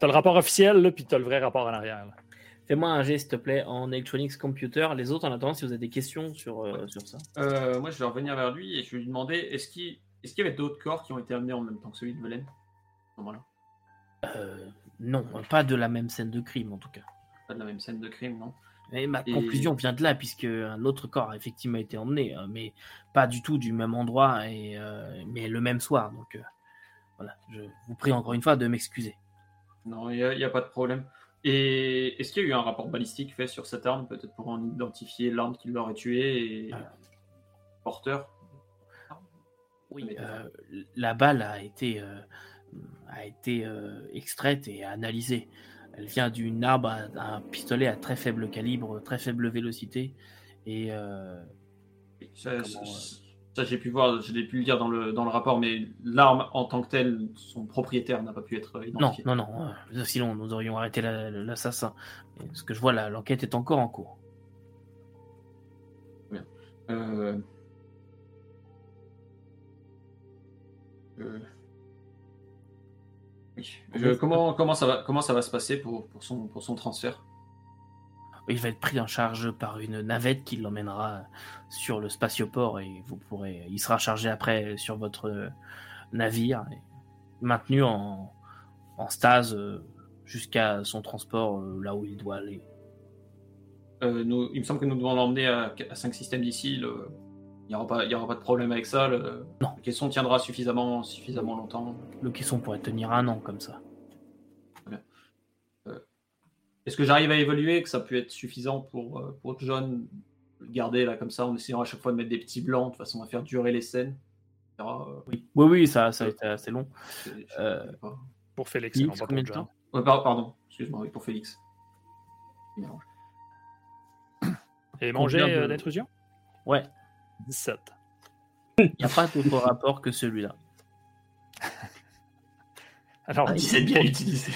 le rapport officiel, là, puis tu as le vrai rapport en arrière.
Fais-moi un geste, s'il te plaît, en Electronics Computer. Les autres, en attendant, si vous avez des questions sur, euh, sur ça.
Euh, moi, je vais revenir vers lui et je vais lui demander est-ce qu'il est qu'il y avait d'autres corps qui ont été amenés en même temps que celui de Velen?
Euh, non, pas de la même scène de crime en tout cas.
Pas de la même scène de crime, non.
Et ma conclusion vient de là, puisque un autre corps a effectivement été emmené, hein, mais pas du tout du même endroit, et, euh, mais le même soir. Donc euh, voilà, je vous prie encore une fois de m'excuser.
Non, il n'y a, pas de problème. Et est-ce qu'il y a eu un rapport balistique fait sur cette arme, peut-être pour en identifier l'arme qui l'aurait tué et porteur?
Oui, la balle a été a été euh, extraite et analysée. Elle vient d'une arme d'un pistolet à très faible calibre, très faible vélocité. Et euh,
ça, j'ai pu voir, je l'ai pu le dire dans le, dans le rapport, mais l'arme en tant que telle, son propriétaire n'a pas pu être identifié.
Non, non, non. Euh, sinon, nous aurions arrêté l'assassin. Ce que je vois, l'enquête est encore en cours.
Bien. Euh... comment, comment, ça va, comment ça va se passer pour, pour, son, pour son transfert?
Il va être pris en charge par une navette qui l'emmènera sur le spatioport et vous pourrez, il sera chargé après sur votre navire, maintenu en, en stase euh, jusqu'à son transport euh, là où il doit aller.
Euh, nous, il me semble que nous devons l'emmener à, à 5 systèmes d'ici. Le, il n'y aura, pas, aura pas de problème avec ça. Le,
non.
caisson tiendra suffisamment, suffisamment longtemps.
Le caisson pourrait tenir un an comme ça.
Euh, est-ce que j'arrive à évoluer, que ça peut être suffisant pour, euh, pour John garder là comme ça, en essayant à chaque fois de mettre des petits blancs de façon à faire durer les scènes
euh, oui. oui, oui, ça, ça a été assez long.
Pour Félix,
pardon, excuse-moi, oui, pour Félix.
Et manger euh, d'intrusion?
Ouais.
17.
Il n'y a pas d'autre rapport que celui-là.
Alors,
17 ah, bien utilisé.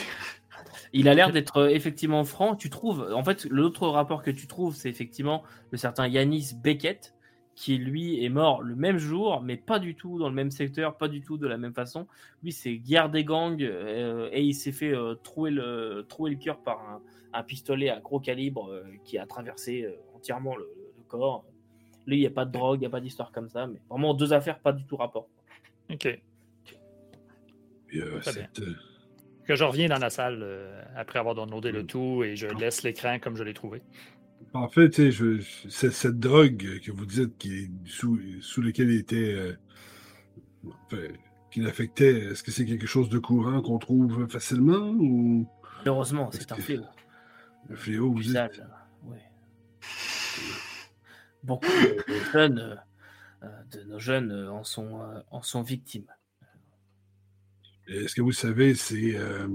Il a l'air d'être euh, effectivement franc. Tu trouves, en fait, l'autre rapport que tu trouves, c'est effectivement le certain Yanis Beckett, qui lui est mort le même jour, mais pas du tout dans le même secteur, pas du tout de la même façon. Lui, c'est guerre des gangs euh, et il s'est fait euh, trouer le trouer le cœur par un, pistolet à gros calibre qui a traversé entièrement le, corps. Lui, il n'y a pas de drogue, il n'y a pas d'histoire comme ça, mais vraiment deux affaires pas du tout rapport.
Ok. Que je reviens dans la salle euh, après avoir downloadé le mm. tout et je laisse l'écran comme je l'ai trouvé.
En fait, je, cette drogue que vous dites qui est sous, sous lequel il était. Euh, qui l'affectait, est-ce que c'est quelque chose de courant qu'on trouve facilement ou.
Heureusement, c'est un fléau.
Un fléau, vous dites.
Beaucoup de jeunes, euh, de nos jeunes en sont, en sont victimes.
Est-ce que vous savez, c'est euh,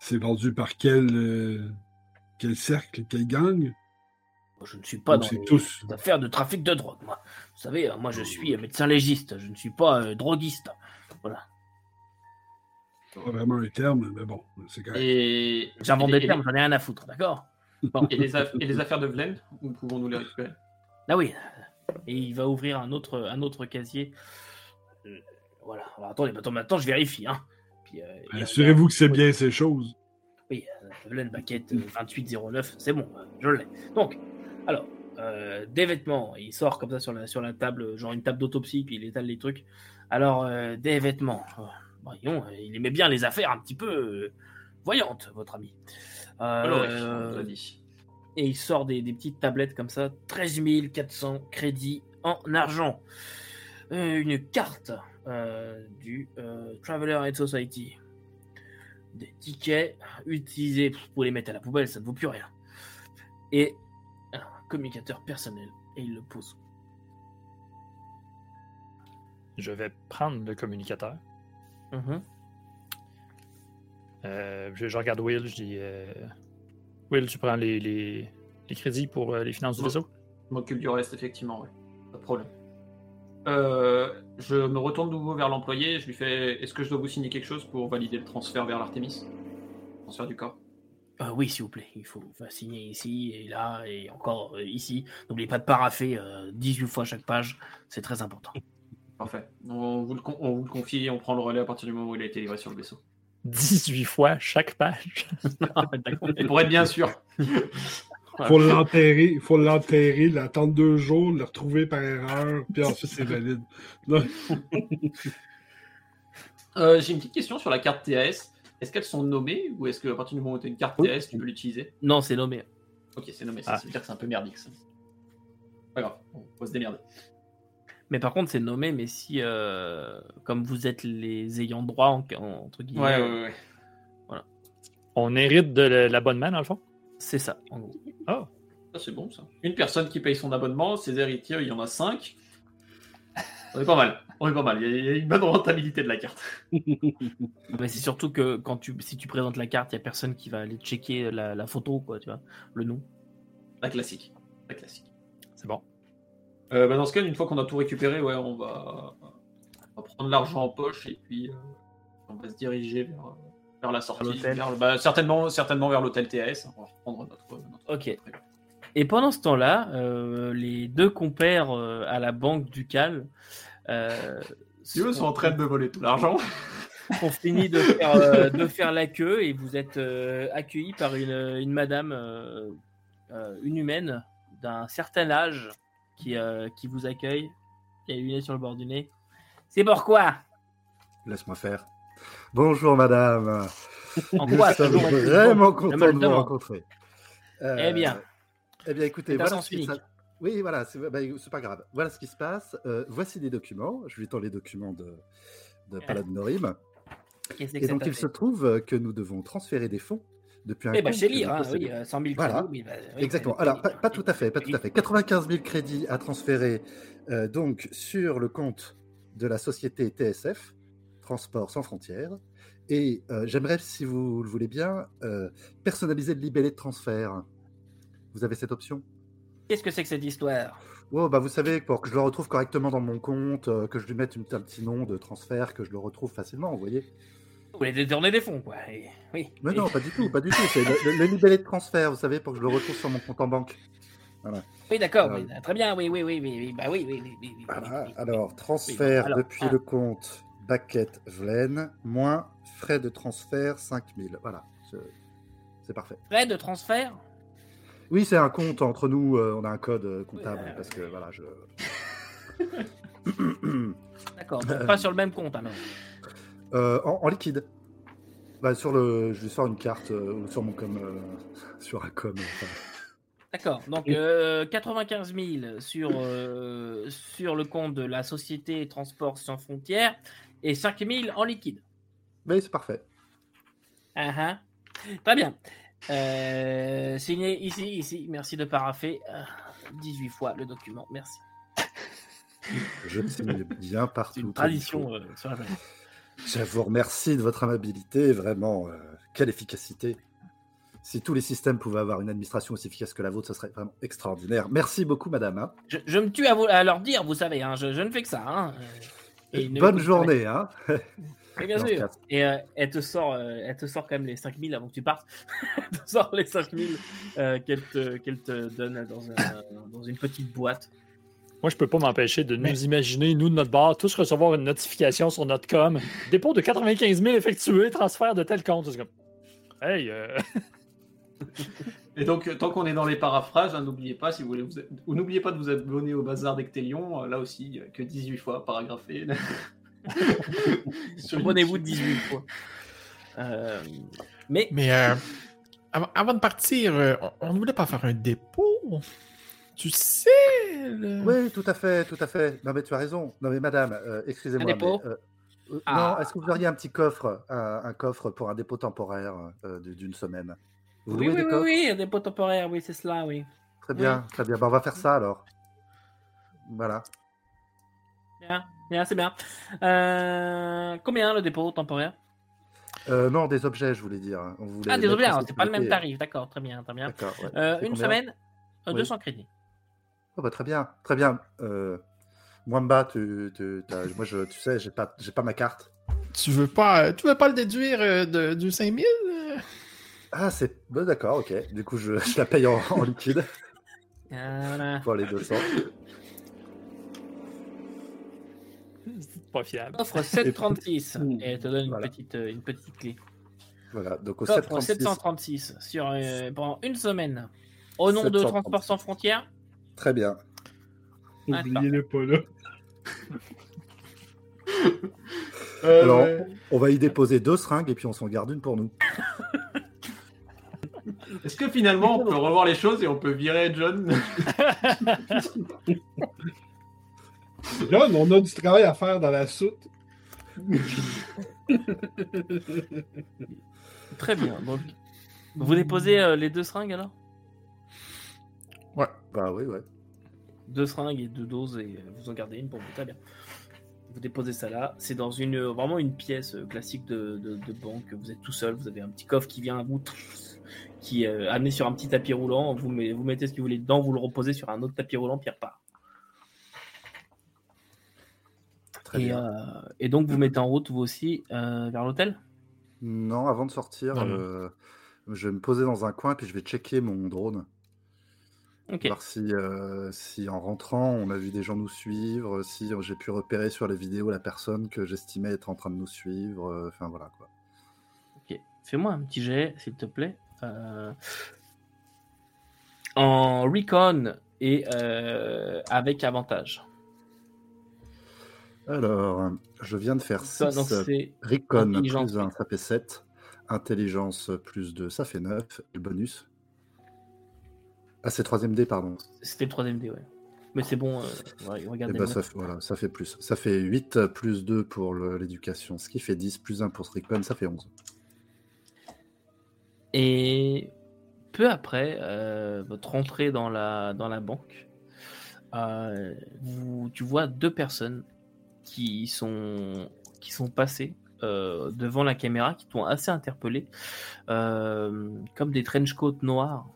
c'est vendu par quel, euh, quel cercle, quel gang?
Je ne suis pas dans les tous... affaires de trafic de drogue, moi. Vous savez, moi je suis médecin légiste, je ne suis pas euh, droguiste. Voilà.
Pas vraiment un terme, mais bon, c'est quand même.
Et... J'invente des termes, j'en ai rien à foutre, d'accord?
Et, les et, les affaires de Vlen, où pouvons-nous les récupérer?
Ah oui, et il va ouvrir un autre, un autre casier voilà. Alors attendez, maintenant je vérifie. Hein.
Euh, Assurez-vous que c'est bien ces choses.
Oui, Evelyn Baquette 2809, c'est bon, je l'ai. Donc, alors, euh, des vêtements, il sort comme ça sur la, sur la table, genre une table d'autopsie, puis il étale les trucs. Alors, euh, des vêtements, voyons, il aimait bien les affaires un petit peu voyantes, votre ami. Et il sort des, des, petites tablettes comme ça, 13 400 crédits en argent. une carte euh, du euh, Traveler Aid Society. Des tickets utilisés pour les mettre à la poubelle, ça ne vaut plus rien. Et un communicateur personnel, et il le pose.
Je vais prendre le communicateur.
Mm-hmm.
Euh, je, regarde Will, je dis Will, tu prends les, les, crédits pour les finances du vaisseau?
Je m'occupe du reste, effectivement, oui. Pas de problème. Euh, je me retourne de nouveau vers l'employé. Je lui fais Est-ce que je dois vous signer quelque chose pour valider le transfert vers l'Artemis Transfert du corps
euh, Oui, s'il vous plaît. Il faut signer ici et là et encore euh, ici. N'oubliez pas de paraffer 18 fois chaque page. C'est très important.
Parfait. On vous, le, on vous le confie on prend le relais à partir du moment où il a été livré sur le vaisseau.
18 fois chaque page.
pour être bien sûr.
faut l'enterrer, il faut l'enterrer, l'attendre deux jours, le retrouver par erreur, puis ensuite c'est valide.
Euh, j'ai une petite question sur la carte TAS. Est-ce qu'elles sont nommées ou est-ce qu'à partir du moment où tu as une carte TAS, tu peux l'utiliser?
Non, c'est nommé.
Ok, c'est nommé. Ça, ah. veut dire que c'est un peu merdique. Ça. Pas grave, on va se démerder.
Mais par contre, c'est nommé, mais si, euh, comme vous êtes les ayants droit, entre guillemets.
Ouais, ouais, ouais.
Voilà.
On hérite de l'abonnement, dans le fond?
C'est ça, en gros.
Oh, ça c'est bon ça. Une personne qui paye son abonnement, ses héritiers, il y en a cinq. On est pas mal. On est pas mal. Il y a une bonne rentabilité de la carte.
Mais c'est surtout que quand tu, si tu présentes la carte, il y a personne qui va aller checker la, photo, quoi, tu vois, le nom.
La classique. La classique.
C'est bon.
Euh, bah, dans ce cas, une fois qu'on a tout récupéré, ouais, on va, prendre l'argent en poche et puis euh, on va se diriger vers, vers la sortie. Bah, certainement, certainement vers l'hôtel TAS. On va reprendre notre.
ok. Et pendant ce temps-là, euh, les deux compères euh, à la banque ducale. Euh,
sont... sont en train de voler tout l'argent.
ont fini de faire, euh, de faire la queue et vous êtes accueillis par une, une madame, une humaine d'un certain âge qui, qui vous accueille, qui a une sur le bord du nez. C'est pourquoi
Laisse-moi faire. Bonjour madame.
En quoi?
Nous sommes vraiment content de vous rencontrer.
Euh, eh bien.
Eh bien, écoutez, voilà ce qui Oui, voilà, bah, c'est pas grave. Voilà ce qui se passe. Euh, voici les documents. Je lui tends les documents de, de Norim. Et donc, il se trouve que nous devons transférer des fonds depuis un
eh ben, chez lire, hein, oui, 100 000
voilà.
crédits. Bah,
Exactement. Alors, pas, tout à fait, pas tout à fait. 95 000 crédits à transférer euh, donc sur le compte de la société TSF, Transport sans frontières, Et j'aimerais, si vous le voulez bien, personnaliser le libellé de transfert. Vous avez cette option?
Qu'est-ce que c'est que cette histoire?
Oh, bah Vous savez, pour que je le retrouve correctement dans mon compte, que je lui mette un petit nom de transfert, que je le retrouve facilement, vous voyez
Vous voulez détourner des fonds, quoi.
Oui. Mais non, pas du tout, pas du tout. C'est le, libellé de transfert, vous savez, pour que je le retrouve sur mon compte en banque.
Oui, d'accord, très bien, oui, oui, oui, oui, bah oui, oui, oui,
Alors, transfert depuis le compte Baquette Vlen, moins frais de transfert 5000. Voilà, c'est parfait.
Frais de transfert?
Oui, c'est un compte entre nous, euh, on a un code euh, comptable, parce que voilà, je...
D'accord, pas sur le même compte alors
euh, en, liquide. Bah, sur le, je lui sors une carte sur mon com, sur un com.
D'accord. Donc 95 000 sur, sur le compte de la société Transport sans frontières et 5 000 en liquide.
Oui, c'est parfait.
Uh -huh. Très bien. Euh, signé ici, ici. Merci de paraffer 18 fois le document. Merci.
Je signe bien partout.
Une tradition sur la
Je vous remercie de votre amabilité. Vraiment, quelle efficacité. Si tous les systèmes pouvaient avoir une administration aussi efficace que la vôtre, ce serait vraiment extraordinaire. Merci beaucoup, madame. Hein.
Je, me tue à, vous, à, leur dire, vous savez, hein, je, ne fais que ça. Hein.
Et bonne journée. Hein.
bien sûr. Et euh, elle, te sort, euh, elle te sort quand même les 5000 avant que tu partes. elle te sort les 5000 euh, qu'elle te, donne dans, dans, une petite boîte.
Moi, je peux pas m'empêcher de nous imaginer, nous, de notre bar, tous recevoir une notification sur notre com. Dépôt de 95 000 effectué, transfert de tel compte. C'est comme, hey,
Et donc, tant qu'on est dans les paraphrases, hein, n'oubliez pas, si vous voulez, vous... n'oubliez pas de vous abonner au bazar d'Ectélion, euh, là aussi, que 18 fois paragraphé.
Abonnez-vous 18 fois. Euh, mais,
mais euh, avant, de partir, on ne voulait pas faire un dépôt. Tu sais.
Oui, tout à fait, tout à fait. Non, mais tu as raison. Non, mais madame, excusez-moi. Un dépôt ah. Non, est-ce que vous auriez un petit coffre, un coffre pour un dépôt temporaire d'une semaine?
Oui, oui, oui, oui, un dépôt temporaire, oui, c'est cela, oui.
Très bien, très bien. Bah, on va faire ça alors. Voilà.
Bien, bien, c'est bien. Euh, combien le dépôt temporaire?
Euh, Non, des objets, je voulais dire.
ah, des objets, c'est pas le même tarif, d'accord, très bien, très bien. Euh, une semaine, 200 crédits.
Oh, bah, très bien, très bien. Mwamba, tu, tu, moi, je, tu sais, j'ai pas, j'ai pas ma carte.
Tu veux pas, tu veux pas le déduire de, du 5000
ah, c'est. Bon, d'accord, ok. Du coup, je, je la paye en, liquide. Voilà. Pour les 200.
C'est pas fiable.
Offre 736 et elle te donne une, petite, euh, une petite clé.
Voilà, donc au
Offre 736 sur, euh, pendant une semaine. Au nom de Transport sans frontières.
Très bien.
N'oubliez-le pas là.
Alors, on va y déposer deux seringues et puis on s'en garde une pour nous.
Est-ce que finalement on peut revoir les choses et on peut virer John?
John, on a du travail à faire dans la soute.
Très bien. Donc, vous déposez euh, les deux seringues alors?
Bah oui, ouais.
Deux seringues et deux doses et euh, vous en gardez une pour vous. Très bien. Vous déposez ça là. C'est dans une vraiment une pièce euh, classique de, de, banque. Vous êtes tout seul. Vous avez un petit coffre qui vient à bout qui est amené sur un petit tapis roulant. Vous, vous mettez ce que vous voulez dedans, vous le reposez sur un autre tapis roulant, puis repart. Et, euh, et, donc vous mettez en route vous aussi euh, vers l'hôtel?
Non, avant de sortir, euh, je vais me poser dans un coin puis je vais checker mon drone. Voir si, si en rentrant on a vu des gens nous suivre, si j'ai pu repérer sur les vidéos la personne que j'estimais être en train de nous suivre. Enfin voilà quoi.
Ok, fais-moi un petit jet s'il te plaît. Euh, en recon et euh, avec avantage.
Alors, je viens de faire 6. Recon plus 1, ça fait 7. Intelligence plus 2, ça fait 9. Et le bonus Ah, c'est 3 dé, pardon.
C'était le 3 dé, ouais. Mais c'est bon, euh, regardez.
Eh ben, ça, voilà, ça fait plus. Ça fait 8 plus 2 pour l'éducation, ce qui fait 10, plus 1 pour Recon, ça fait 11.
Et peu après euh, votre entrée dans la, dans la banque, euh, vous, tu vois deux personnes qui sont, qui sont passées devant la caméra qui t'ont assez interpellé, comme des trench coats noirs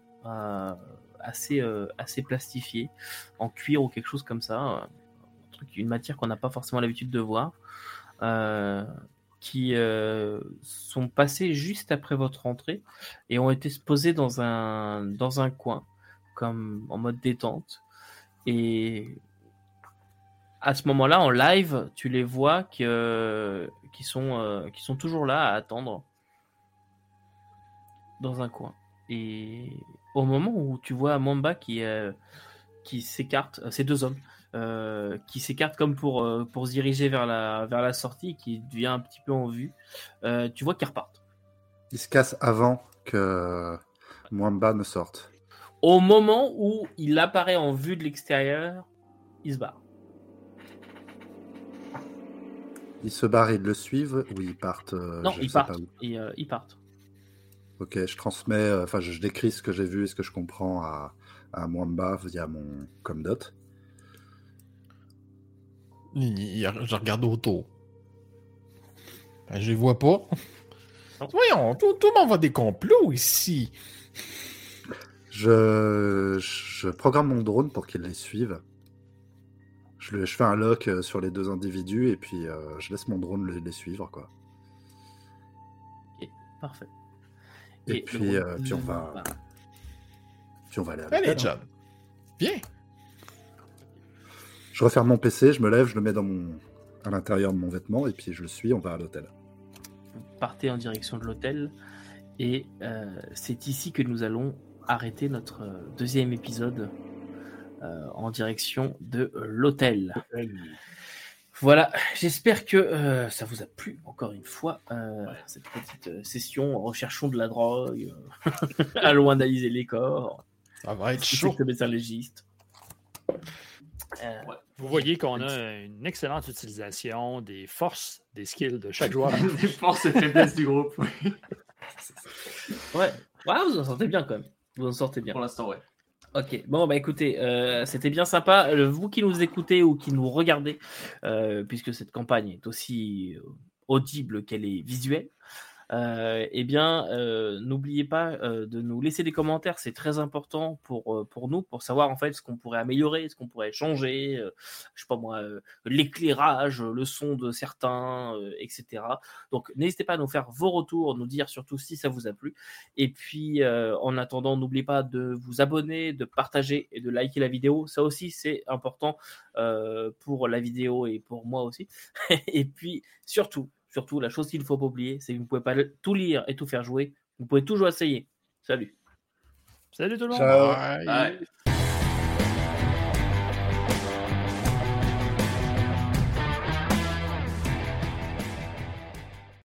assez, assez plastifiés, en cuir ou quelque chose comme ça, une matière qu'on n'a pas forcément l'habitude de voir, qui sont passés juste après votre entrée et ont été posés dans un, dans un coin, comme en mode détente. Et à ce moment-là, en live, tu les vois qui, qui, sont, euh, qui sont toujours là à attendre dans un coin. Et au moment où tu vois Mamba qui, euh, qui s'écarte, euh, ces deux hommes, qui s'écartent comme pour, pour se diriger vers la, vers la sortie, qui devient un petit peu en vue, tu vois qu'ils repartent.
Ils se cassent avant que Mwamba ne sorte.
Au moment où il apparaît en vue de l'extérieur, il se barre.
Ils se barrent, ils le suivent ou ils partent
euh, Non, ils partent. Euh, ils, partent.
Ok, je transmets, euh, enfin, je, décris ce que j'ai vu et ce que je comprends à, à Mwamba via mon Comdot.
Je regarde autour. Ben, je les vois pas. Voyons, tout, tout le monde voit des complots ici.
Je, je programme mon drone pour qu'il les suive je, fais un lock euh, sur les deux individus et puis euh, je laisse mon drone les, suivre. Quoi.
Ok, parfait.
Et, puis, euh, puis, on va. Puis on va aller à
Allez, John. Viens.
Je referme mon PC, je me lève, je le mets dans mon... à l'intérieur de mon vêtement et puis je le suis, on va à l'hôtel.
Partez en direction de l'hôtel et c'est ici que nous allons arrêter notre deuxième épisode euh, en direction de euh, l'hôtel. Voilà, j'espère que euh, ça vous a plu encore une fois, cette petite session. Recherchons de la drogue, allons analyser les corps.
Ça va être chaud.
légiste?
Vous voyez qu'on a une excellente utilisation des forces, des skills de chaque joueur.
des forces et faiblesses du groupe.
ouais. ouais, vous en sortez bien quand même. Vous en sortez bien.
Pour l'instant, ouais.
Ok, bon bah écoutez, euh, c'était bien sympa. Euh, vous qui nous écoutez ou qui nous regardez, euh, puisque cette campagne est aussi audible qu'elle est visuelle, eh bien, euh, n'oubliez pas euh, de nous laisser des commentaires, c'est très important pour, pour nous, pour savoir en fait ce qu'on pourrait améliorer, ce qu'on pourrait changer, je sais pas moi, l'éclairage, le son de certains, etc. Donc, n'hésitez pas à nous faire vos retours, nous dire surtout si ça vous a plu. Et puis, en attendant, n'oubliez pas de vous abonner, de partager et de liker la vidéo. Ça aussi, c'est important pour la vidéo et pour moi aussi. et puis, surtout, Surtout, la chose qu'il ne faut pas oublier, c'est que vous ne pouvez pas tout lire et tout faire jouer. Vous pouvez toujours essayer. Salut.
Salut tout le monde.
Bye.